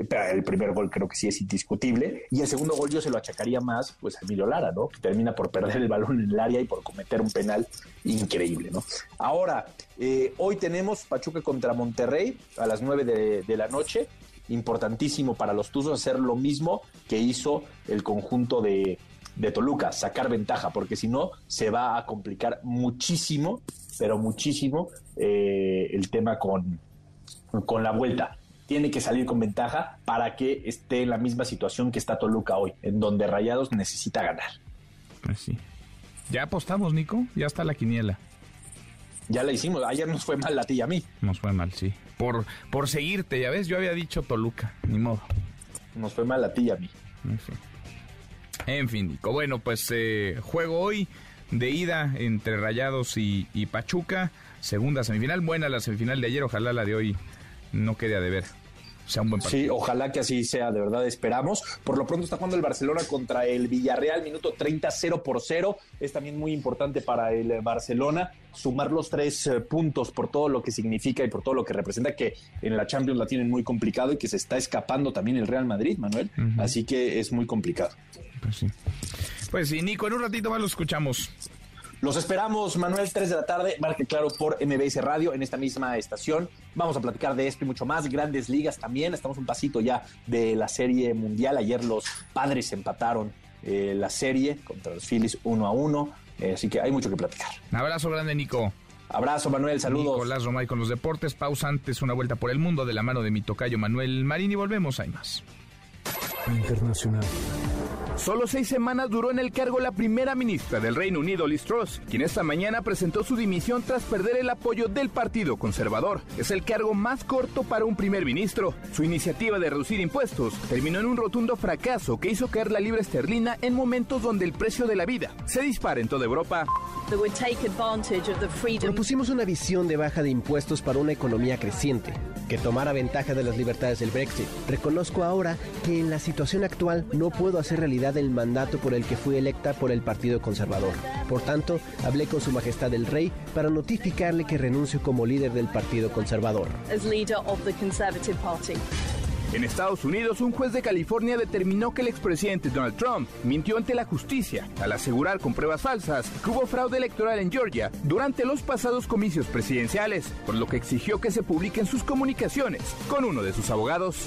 Pero el primer gol creo que sí es indiscutible y el segundo gol yo se lo achacaría más pues a Emilio Lara, ¿no? Que termina por perder el balón en el área y por cometer un penal increíble, ¿no? Ahora, eh, hoy tenemos Pachuca contra Monterrey a las 9 de, de la noche importantísimo para los Tuzos hacer lo mismo que hizo el conjunto de, de Toluca, sacar ventaja, porque si no se va a complicar muchísimo, pero muchísimo eh, el tema con, con la vuelta. Tiene que salir con ventaja para que esté en la misma situación que está Toluca hoy, en donde Rayados necesita ganar. Pues sí. Ya apostamos, Nico. Ya está la quiniela. Ya la hicimos. Ayer nos fue mal a ti y a mí. Nos fue mal, sí. Por, por seguirte, ya ves, yo había dicho Toluca, ni modo. Nos fue mal a ti y a mí. En fin. En fin, Nico. Bueno, pues eh, juego hoy de ida entre Rayados y, y Pachuca. Segunda semifinal. Buena la semifinal de ayer. Ojalá la de hoy no quede a deber. Sea un buen partido. Sí, ojalá que así sea, de verdad esperamos. Por lo pronto está jugando el Barcelona contra el Villarreal, minuto 30, 0 por 0. Es también muy importante para el eh, Barcelona sumar los tres eh, puntos por todo lo que significa y por todo lo que representa, que en la Champions la tienen muy complicado y que se está escapando también el Real Madrid, Manuel. Así que es muy complicado. Pues sí. Pues sí, Nico, en un ratito más lo escuchamos. Los esperamos, Manuel, 3 de la tarde, marque claro por MBS Radio en esta misma estación. Vamos a platicar de esto y mucho más. Grandes ligas también. Estamos un pasito ya de la serie mundial. Ayer los padres empataron eh, la serie contra los Phillies uno a uno. Eh, así que hay mucho que platicar. Un abrazo grande, Nico. Abrazo, Manuel. Saludos. Nicolás Romay con los deportes. Pausa antes, una vuelta por el mundo de la mano de mi tocayo Manuel Marín y volvemos. Hay más. Internacional. Solo seis semanas duró en el cargo la primera ministra del Reino Unido, Liz Truss, quien esta mañana presentó su dimisión tras perder el apoyo del Partido Conservador. Es el cargo más corto para un primer ministro. Su iniciativa de reducir impuestos terminó en un rotundo fracaso que hizo caer la libra esterlina en momentos donde el precio de la vida se dispara en toda Europa. Propusimos una visión de baja de impuestos para una economía creciente, que tomara ventaja de las libertades del Brexit. Reconozco ahora que en la situación actual no puedo hacer realidad el mandato por el que fui electa por el Partido Conservador. Por tanto, hablé con Su Majestad el Rey para notificarle que renuncio como líder del Partido Conservador. En Estados Unidos, un juez de California determinó que el expresidente Donald Trump mintió ante la justicia al asegurar con pruebas falsas que hubo fraude electoral en Georgia durante los pasados comicios presidenciales, por lo que exigió que se publiquen sus comunicaciones con uno de sus abogados.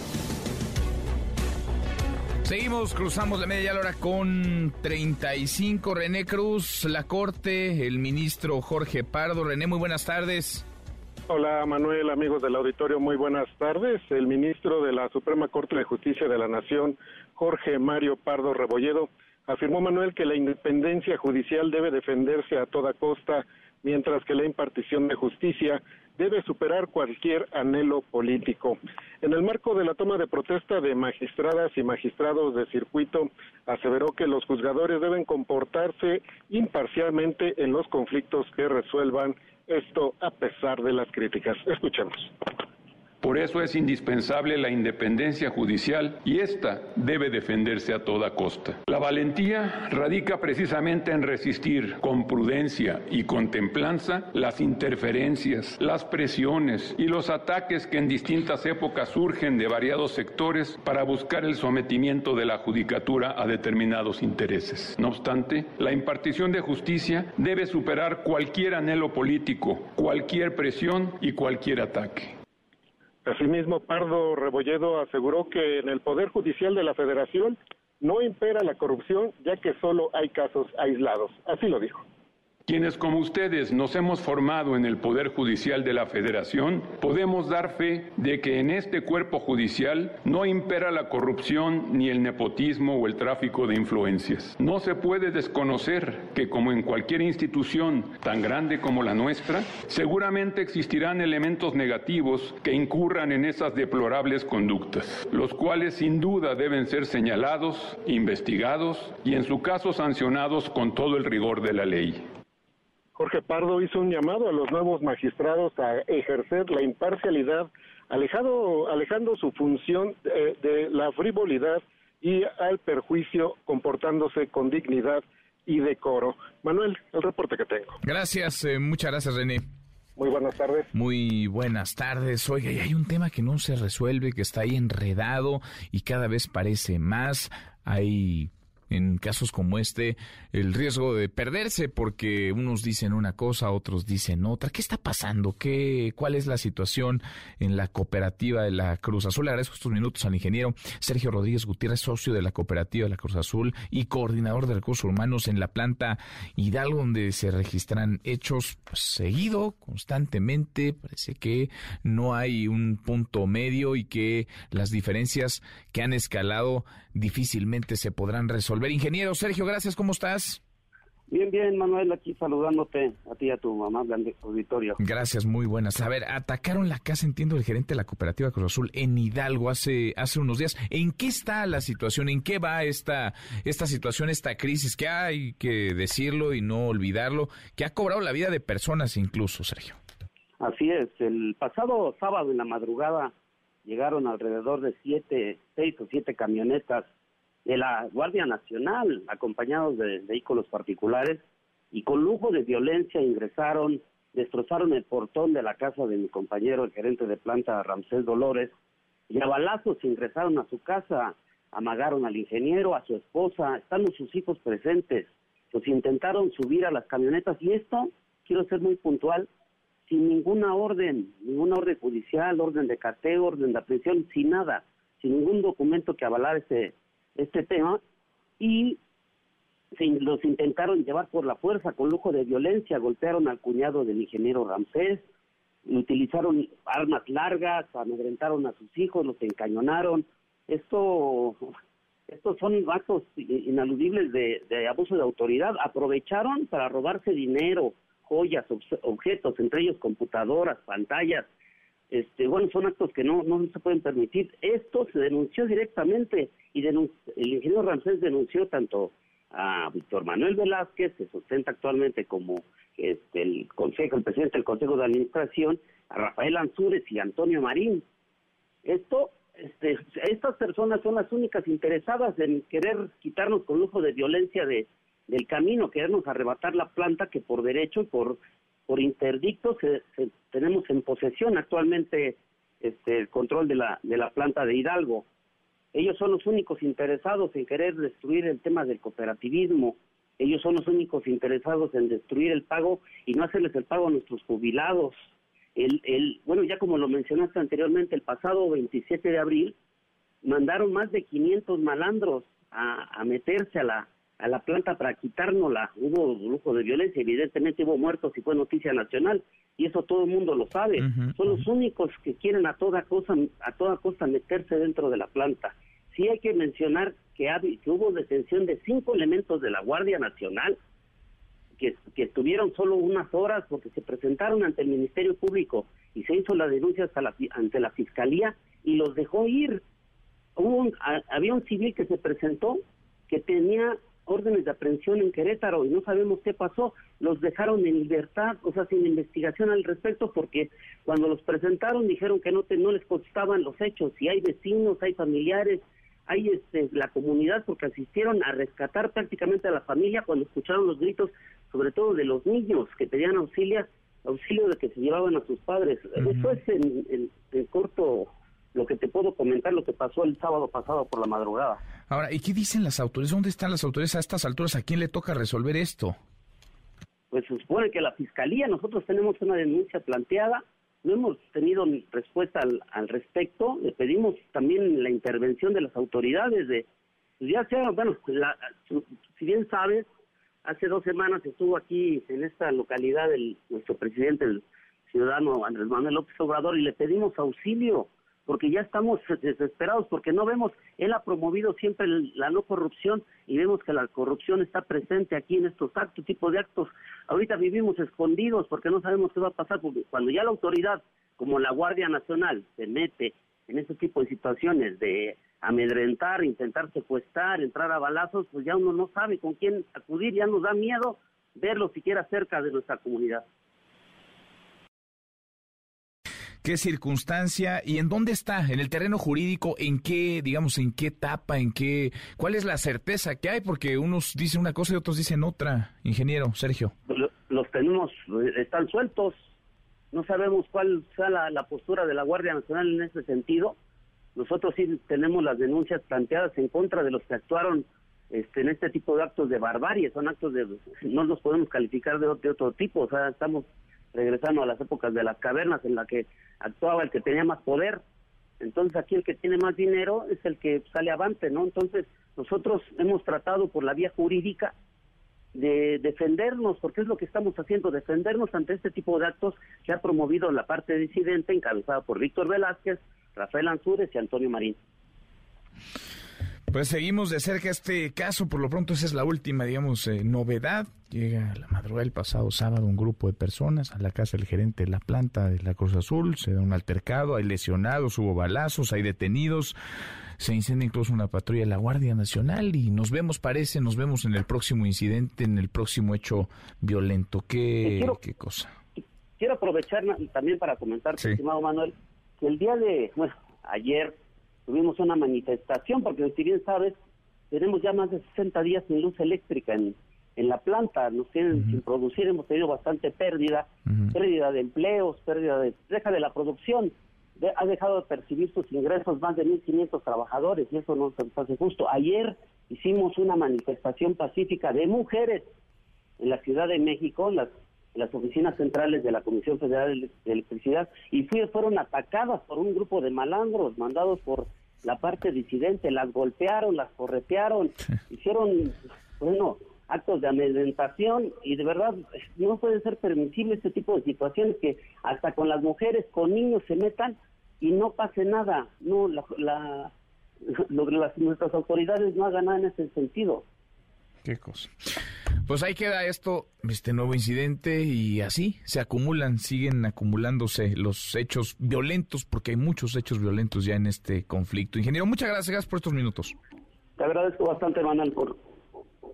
Seguimos, cruzamos la media hora con 35. René Cruz, la Corte, el ministro Jorge Pardo. René, muy buenas tardes. Hola Manuel, amigos del auditorio, muy buenas tardes. El ministro de la Suprema Corte de Justicia de la Nación, Jorge Mario Pardo Rebolledo, afirmó Manuel que la independencia judicial debe defenderse a toda costa, mientras que la impartición de justicia debe superar cualquier anhelo político. En el marco de la toma de protesta de magistradas y magistrados de circuito, aseveró que los juzgadores deben comportarse imparcialmente en los conflictos que resuelvan esto a pesar de las críticas. Escuchemos. Por eso es indispensable la independencia judicial y esta debe defenderse a toda costa. La valentía radica precisamente en resistir con prudencia y con templanza las interferencias, las presiones y los ataques que en distintas épocas surgen de variados sectores para buscar el sometimiento de la judicatura a determinados intereses. No obstante, la impartición de justicia debe superar cualquier anhelo político, cualquier presión y cualquier ataque. Asimismo, Pardo Rebolledo aseguró que en el Poder Judicial de la Federación no impera la corrupción, ya que solo hay casos aislados. Así lo dijo. Quienes como ustedes nos hemos formado en el Poder Judicial de la Federación, podemos dar fe de que en este cuerpo judicial no impera la corrupción ni el nepotismo o el tráfico de influencias. No se puede desconocer que como en cualquier institución tan grande como la nuestra, seguramente existirán elementos negativos que incurran en esas deplorables conductas, los cuales sin duda deben ser señalados, investigados y en su caso sancionados con todo el rigor de la ley. Jorge Pardo hizo un llamado a los nuevos magistrados a ejercer la imparcialidad, alejado, alejando su función de, de la frivolidad y al perjuicio, comportándose con dignidad y decoro. Manuel, el reporte que tengo. Gracias, eh, muchas gracias, René. Muy buenas tardes. Muy buenas tardes. Oiga, y hay un tema que no se resuelve, que está ahí enredado y cada vez parece más. Hay en casos como este el riesgo de perderse porque unos dicen una cosa, otros dicen otra. ¿Qué está pasando? ¿Qué, ¿Cuál es la situación en la cooperativa de la Cruz Azul? Le agradezco estos minutos al ingeniero Sergio Rodríguez Gutiérrez, socio de la cooperativa de la Cruz Azul y coordinador de recursos humanos en la planta Hidalgo, donde se registran hechos pues, seguido, constantemente. Parece que no hay un punto medio y que las diferencias que han escalado difícilmente se podrán resolver. Ingeniero Sergio, gracias, ¿cómo estás? Bien, bien, Manuel, aquí saludándote a ti y a tu amable auditorio. Gracias, muy buenas. A ver, atacaron la casa, entiendo, el gerente de la cooperativa Cruz Azul en Hidalgo hace, hace unos días. ¿En qué está la situación? ¿En qué va esta, esta situación, esta crisis? Que hay que decirlo y no olvidarlo, que ha cobrado la vida de personas incluso, Sergio. Así es, el pasado sábado en la madrugada llegaron alrededor de siete, seis o siete camionetas de la Guardia Nacional, acompañados de vehículos particulares, y con lujo de violencia ingresaron, destrozaron el portón de la casa de mi compañero, el gerente de planta Ramsés Dolores, y a balazos ingresaron a su casa. amagaron al ingeniero, a su esposa, están sus hijos presentes, los intentaron subir a las camionetas y esto, quiero ser muy puntual, sin ninguna orden, ninguna orden judicial, orden de cateo, orden de aprehensión, sin nada, sin ningún documento que avalara este, este tema y los intentaron llevar por la fuerza con lujo de violencia, golpearon al cuñado del ingeniero Ramsés, utilizaron armas largas, amedrentaron a sus hijos, los encañonaron. Esto, estos son actos inaludibles de, de abuso de autoridad. Aprovecharon para robarse dinero, joyas, objetos, entre ellos computadoras, pantallas. Este, bueno, son actos que no, no se pueden permitir. Esto se denunció directamente y el ingeniero Ramsés denunció tanto a Víctor Manuel Velázquez, se sustenta actualmente como este, el consejo, el presidente del Consejo de Administración, a Rafael Ansúrez y Antonio Marín. Esto, este, estas personas son las únicas interesadas en querer quitarnos con lujo de violencia de, del camino, querernos arrebatar la planta que por derecho y por, por interdicto se, tenemos en posesión actualmente este, el control de la, de la planta de Hidalgo. Ellos son los únicos interesados en querer destruir el tema del cooperativismo. Ellos son los únicos interesados en destruir el pago y no hacerles el pago a nuestros jubilados. El, el, bueno, ya como lo mencionaste anteriormente, el pasado 27 de abril mandaron más de 500 malandros a, a meterse a la, a la planta para quitárnosla. Hubo lujo de violencia, evidentemente hubo muertos y fue noticia nacional y eso todo el mundo lo sabe. Son los únicos que quieren a toda cosa, a toda costa meterse dentro de la planta. Sí hay que mencionar que, que hubo detención de cinco elementos de la Guardia Nacional que, que, estuvieron solo unas horas porque se presentaron ante el Ministerio Público y se hizo la denuncia hasta la, ante la Fiscalía y los dejó ir. Hubo había un civil que se presentó que tenía órdenes de aprehensión en Querétaro y no sabemos qué pasó, los dejaron en libertad, o sea, sin investigación al respecto, porque cuando los presentaron dijeron que no, te, no les costaban los hechos, y hay vecinos, hay familiares, hay este, la comunidad, porque asistieron a rescatar prácticamente a la familia cuando escucharon los gritos, sobre todo de los niños que pedían auxilio, auxilio de que se llevaban a sus padres. Eso es en, en corto lo que te puedo comentar, lo que pasó el sábado pasado por la madrugada. Ahora, ¿y qué dicen las autoridades? ¿Dónde están las autoridades a estas alturas? ¿A quién le toca resolver esto? Pues se supone que la Fiscalía, nosotros tenemos una denuncia planteada, no hemos tenido respuesta al, al respecto, le pedimos también la intervención de las autoridades, de pues ya sea, bueno, la, si bien sabes, hace dos semanas estuvo aquí en esta localidad el, nuestro presidente, el ciudadano Andrés Manuel López Obrador, y le pedimos auxilio porque ya estamos desesperados, porque no vemos, él ha promovido siempre la no corrupción y vemos que la corrupción está presente aquí en estos actos, tipo de actos. Ahorita vivimos escondidos porque no sabemos qué va a pasar, porque cuando ya la autoridad, como la Guardia Nacional, se mete en ese tipo de situaciones de amedrentar, intentar secuestrar, entrar a balazos, pues ya uno no sabe con quién acudir, ya nos da miedo verlo siquiera cerca de nuestra comunidad qué circunstancia y en dónde está, en el terreno jurídico, en qué, digamos, en qué etapa, en qué, cuál es la certeza que hay, porque unos dicen una cosa y otros dicen otra, ingeniero Sergio. Los tenemos, están sueltos, no sabemos cuál sea la, postura de la Guardia Nacional en ese sentido. Nosotros sí tenemos las denuncias planteadas en contra de los que actuaron este, en este tipo de actos de barbarie, son actos de, no los podemos calificar de, de otro tipo, o sea, estamos regresando a las épocas de las cavernas en la que actuaba el que tenía más poder. Entonces aquí el que tiene más dinero es el que sale avante, ¿no? Entonces nosotros hemos tratado por la vía jurídica de defendernos, porque es lo que estamos haciendo, defendernos ante este tipo de actos que ha promovido la parte disidente encabezada por Víctor Velázquez, Rafael Ansúrez y Antonio Marín. Pues seguimos de cerca este caso, por lo pronto esa es la última, digamos, eh, novedad. Llega a la madrugada del pasado sábado un grupo de personas a la casa del gerente de la planta de la Cruz Azul, se da un altercado, hay lesionados, hubo balazos, hay detenidos, se incendia incluso una patrulla de la Guardia Nacional y nos vemos, parece, nos vemos en el próximo incidente, en el próximo hecho violento. ¿Qué, qué cosa? Quiero aprovechar también para comentar, estimado Manuel, que el día de, bueno, ayer tuvimos una manifestación, porque si bien sabes, tenemos ya más de 60 días sin luz eléctrica en, en la planta, nos tienen sin producir, hemos tenido bastante pérdida, pérdida de empleos, pérdida de, deja de la producción, de- ha dejado de percibir sus ingresos más de 1.500 trabajadores y eso no se nos hace justo. Ayer hicimos una manifestación pacífica de mujeres en la Ciudad de México, las, las oficinas centrales de la Comisión Federal de Electricidad, y fui- fueron atacadas por un grupo de malandros mandados por la parte disidente, las golpearon, las corretearon, hicieron, bueno, actos de amedrentación y de verdad no puede ser permisible este tipo de situaciones que hasta con las mujeres, con niños se metan y no pase nada. No, la, la- lo las, nuestras autoridades no hagan nada en ese sentido. Qué cosa. Pues ahí queda esto, este nuevo incidente y así se acumulan, siguen acumulándose los hechos violentos porque hay muchos hechos violentos ya en este conflicto. Ingeniero, muchas gracias, gracias por estos minutos. Te agradezco bastante, Manuel, por,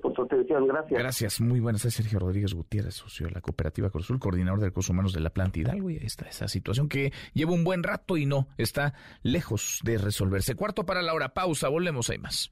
por tu atención. Gracias. Gracias, muy buenas. Soy Sergio Rodríguez Gutiérrez, socio de la cooperativa Cruzul, coordinador de recursos humanos de la planta Hidalgo. Y ahí está esa situación que lleva un buen rato y no está lejos de resolverse. Cuarto para la hora, pausa, volvemos, hay más.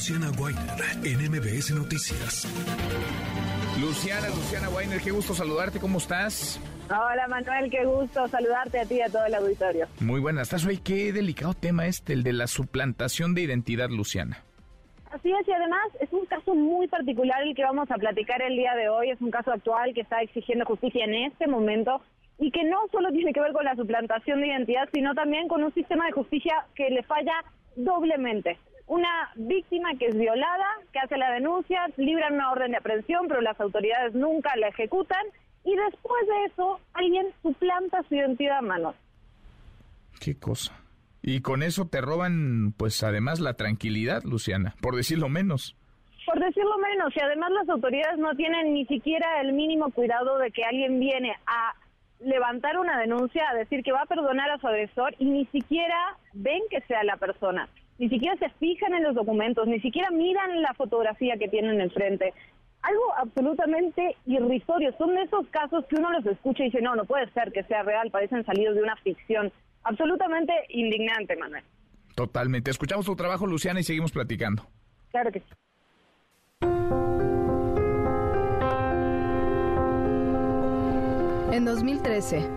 Luciana Weiner en MBS Noticias. Luciana, Luciana Weiner, qué gusto saludarte, ¿cómo estás? Hola Manuel, qué gusto saludarte a ti y a todo el auditorio. Muy buenas, estás hoy. Qué delicado tema este, el de la suplantación de identidad, Luciana. Así es, y además es un caso muy particular el que vamos a platicar el día de hoy. Es un caso actual que está exigiendo justicia en este momento y que no solo tiene que ver con la suplantación de identidad, sino también con un sistema de justicia que le falla doblemente. Una víctima que es violada, que hace la denuncia, libran una orden de aprehensión, pero las autoridades nunca la ejecutan y después de eso alguien suplanta su identidad a mano. Qué cosa. Y con eso te roban, pues además, la tranquilidad, Luciana, por decirlo menos. Por decirlo menos, y además las autoridades no tienen ni siquiera el mínimo cuidado de que alguien viene a levantar una denuncia, a decir que va a perdonar a su agresor y ni siquiera ven que sea la persona, ni siquiera se fijan en los documentos, ni siquiera miran la fotografía que tienen enfrente. Algo absolutamente irrisorio. Son de esos casos que uno los escucha y dice, no, no puede ser que sea real, parecen salidos de una ficción. Absolutamente indignante, Manuel. Totalmente. Escuchamos tu trabajo, Luciana, y seguimos platicando. Claro que sí. En 2013,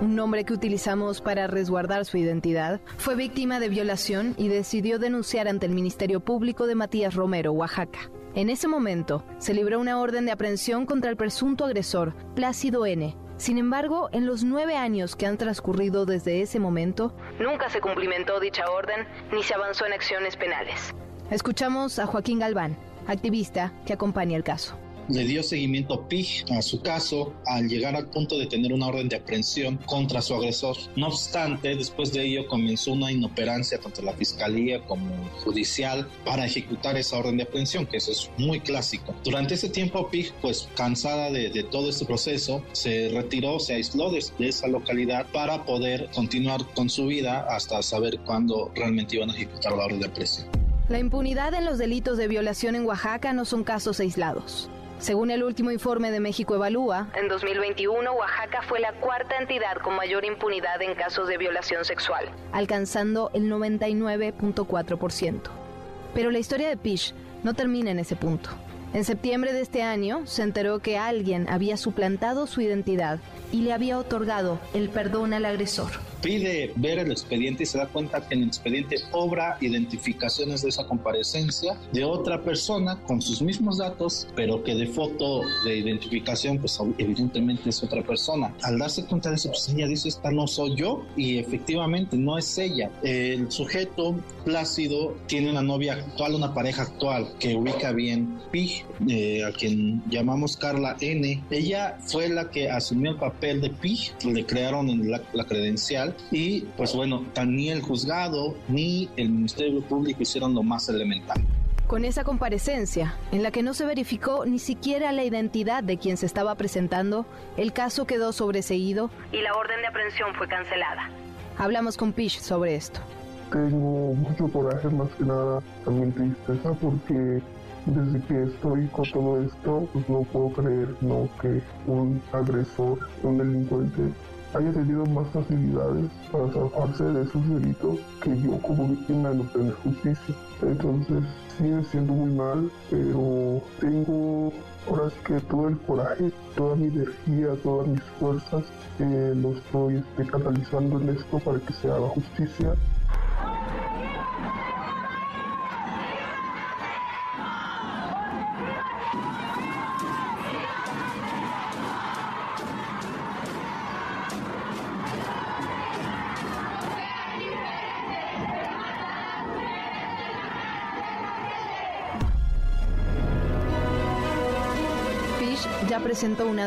Un nombre que utilizamos para resguardar su identidad, fue víctima de violación y decidió denunciar ante el Ministerio Público de Matías Romero, Oaxaca. En ese momento, se libró una orden de aprehensión contra el presunto agresor, Plácido N. Sin embargo, en los nueve años que han transcurrido desde ese momento, nunca se cumplimentó dicha orden ni se avanzó en acciones penales. Escuchamos a Joaquín Galván, activista que acompaña el caso. Le dio seguimiento PIG a su caso al llegar al punto de tener una orden de aprehensión contra su agresor. No obstante, después de ello comenzó una inoperancia tanto la fiscalía como judicial para ejecutar esa orden de aprehensión, que eso es muy clásico. Durante ese tiempo, PIG, pues cansada de, de todo este proceso, se retiró, se aisló de, de esa localidad para poder continuar con su vida hasta saber cuándo realmente iban a ejecutar la orden de aprehensión. La impunidad en los delitos de violación en Oaxaca no son casos aislados. Según el último informe de México Evalúa, en 2021 Oaxaca fue la cuarta entidad con mayor impunidad en casos de violación sexual, alcanzando el 99.4%. Pero la historia de Pish no termina en ese punto. En septiembre de este año se enteró que alguien había suplantado su identidad y le había otorgado el perdón al agresor. Pide ver el expediente y se da cuenta que en el expediente obra identificaciones de esa comparecencia de otra persona con sus mismos datos, pero que de foto de identificación, pues evidentemente es otra persona. Al darse cuenta de eso, pues ella dice, esta no soy yo, y efectivamente no es ella. El sujeto Plácido tiene una novia actual, una pareja actual que ubica bien Pig, eh, a quien llamamos Carla N. Ella fue la que asumió el papel de Pig, le crearon en la, la credencial y pues bueno, ni el juzgado ni el Ministerio Público hicieron lo más elemental. Con esa comparecencia, en la que no se verificó ni siquiera la identidad de quien se estaba presentando, el caso quedó sobreseído y la orden de aprehensión fue cancelada. Hablamos con Pish sobre esto. Tengo mucho coraje, más que nada, también tristeza, porque desde que estoy con todo esto, pues no puedo creer no que un agresor, un delincuente haya tenido más facilidades para zafarse de sus delitos que yo como víctima de no tener justicia. Entonces sigue siendo muy mal, pero tengo ahora sí que todo el coraje, toda mi energía, todas mis fuerzas, eh, lo estoy este, catalizando en esto para que se haga justicia.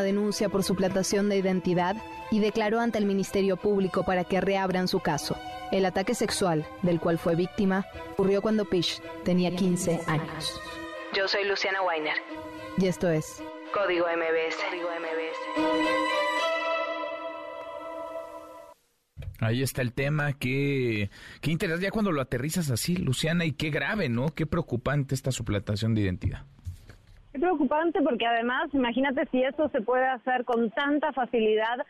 Una denuncia por suplantación de identidad y declaró ante el Ministerio Público para que reabran su caso. El ataque sexual del cual fue víctima ocurrió cuando Pish tenía 15 años. Yo soy Luciana Weiner. Y esto es Código MBS. Ahí está el tema, qué, qué interesante, ya cuando lo aterrizas así, Luciana, y qué grave, ¿no? Qué preocupante esta suplantación de identidad. Es preocupante porque además, imagínate si esto se puede hacer con tanta facilidad,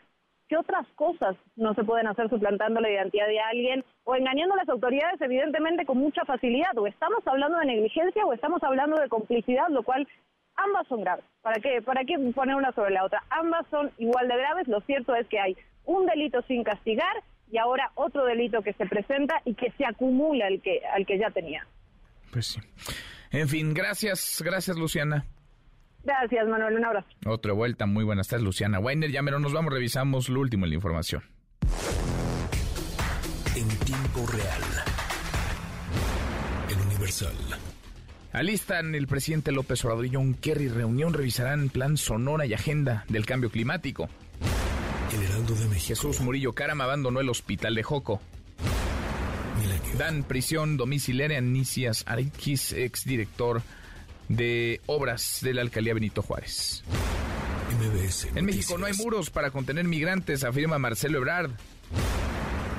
¿qué otras cosas no se pueden hacer suplantando la identidad de alguien o engañando a las autoridades evidentemente con mucha facilidad? O estamos hablando de negligencia o estamos hablando de complicidad, lo cual ambas son graves. ¿Para qué? ¿Para qué poner una sobre la otra? Ambas son igual de graves. Lo cierto es que hay un delito sin castigar y ahora otro delito que se presenta y que se acumula al que, al que ya tenía. Pues sí. En fin, gracias, gracias Luciana. Gracias, Manuel. Un abrazo. Otra vuelta. Muy buenas tardes, Luciana Weiner. Ya mero nos vamos, revisamos lo último en la información. En tiempo real. El Universal. Alistan el presidente López Obrador y John Kerry reunión, revisarán plan Sonora y agenda del cambio climático. El Heraldo de México. Jesús Murillo Caram abandonó el hospital de Joco. Dan prisión domiciliaria a Nicias Ariquis, exdirector de obras de la alcaldía Benito Juárez. MBS en México no hay muros para contener migrantes, afirma Marcelo Ebrard.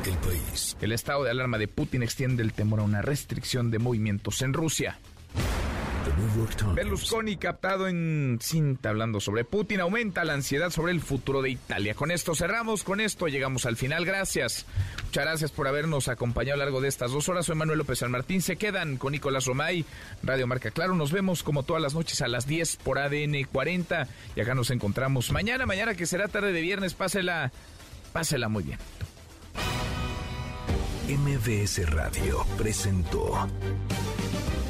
El país. El estado de alarma de Putin extiende el temor a una restricción de movimientos en Rusia. Berlusconi captado en cinta hablando sobre Putin aumenta la ansiedad sobre el futuro de Italia. Con esto cerramos, con esto llegamos al final. Gracias. Muchas gracias por habernos acompañado a lo largo de estas dos horas. Soy Manuel López San Martín. Se quedan con Nicolás Romay, Radio Marca Claro. Nos vemos como todas las noches a las 10 por ADN 40. Y acá nos encontramos mañana, mañana que será tarde de viernes. Pásela, pásela muy bien. MBS Radio presentó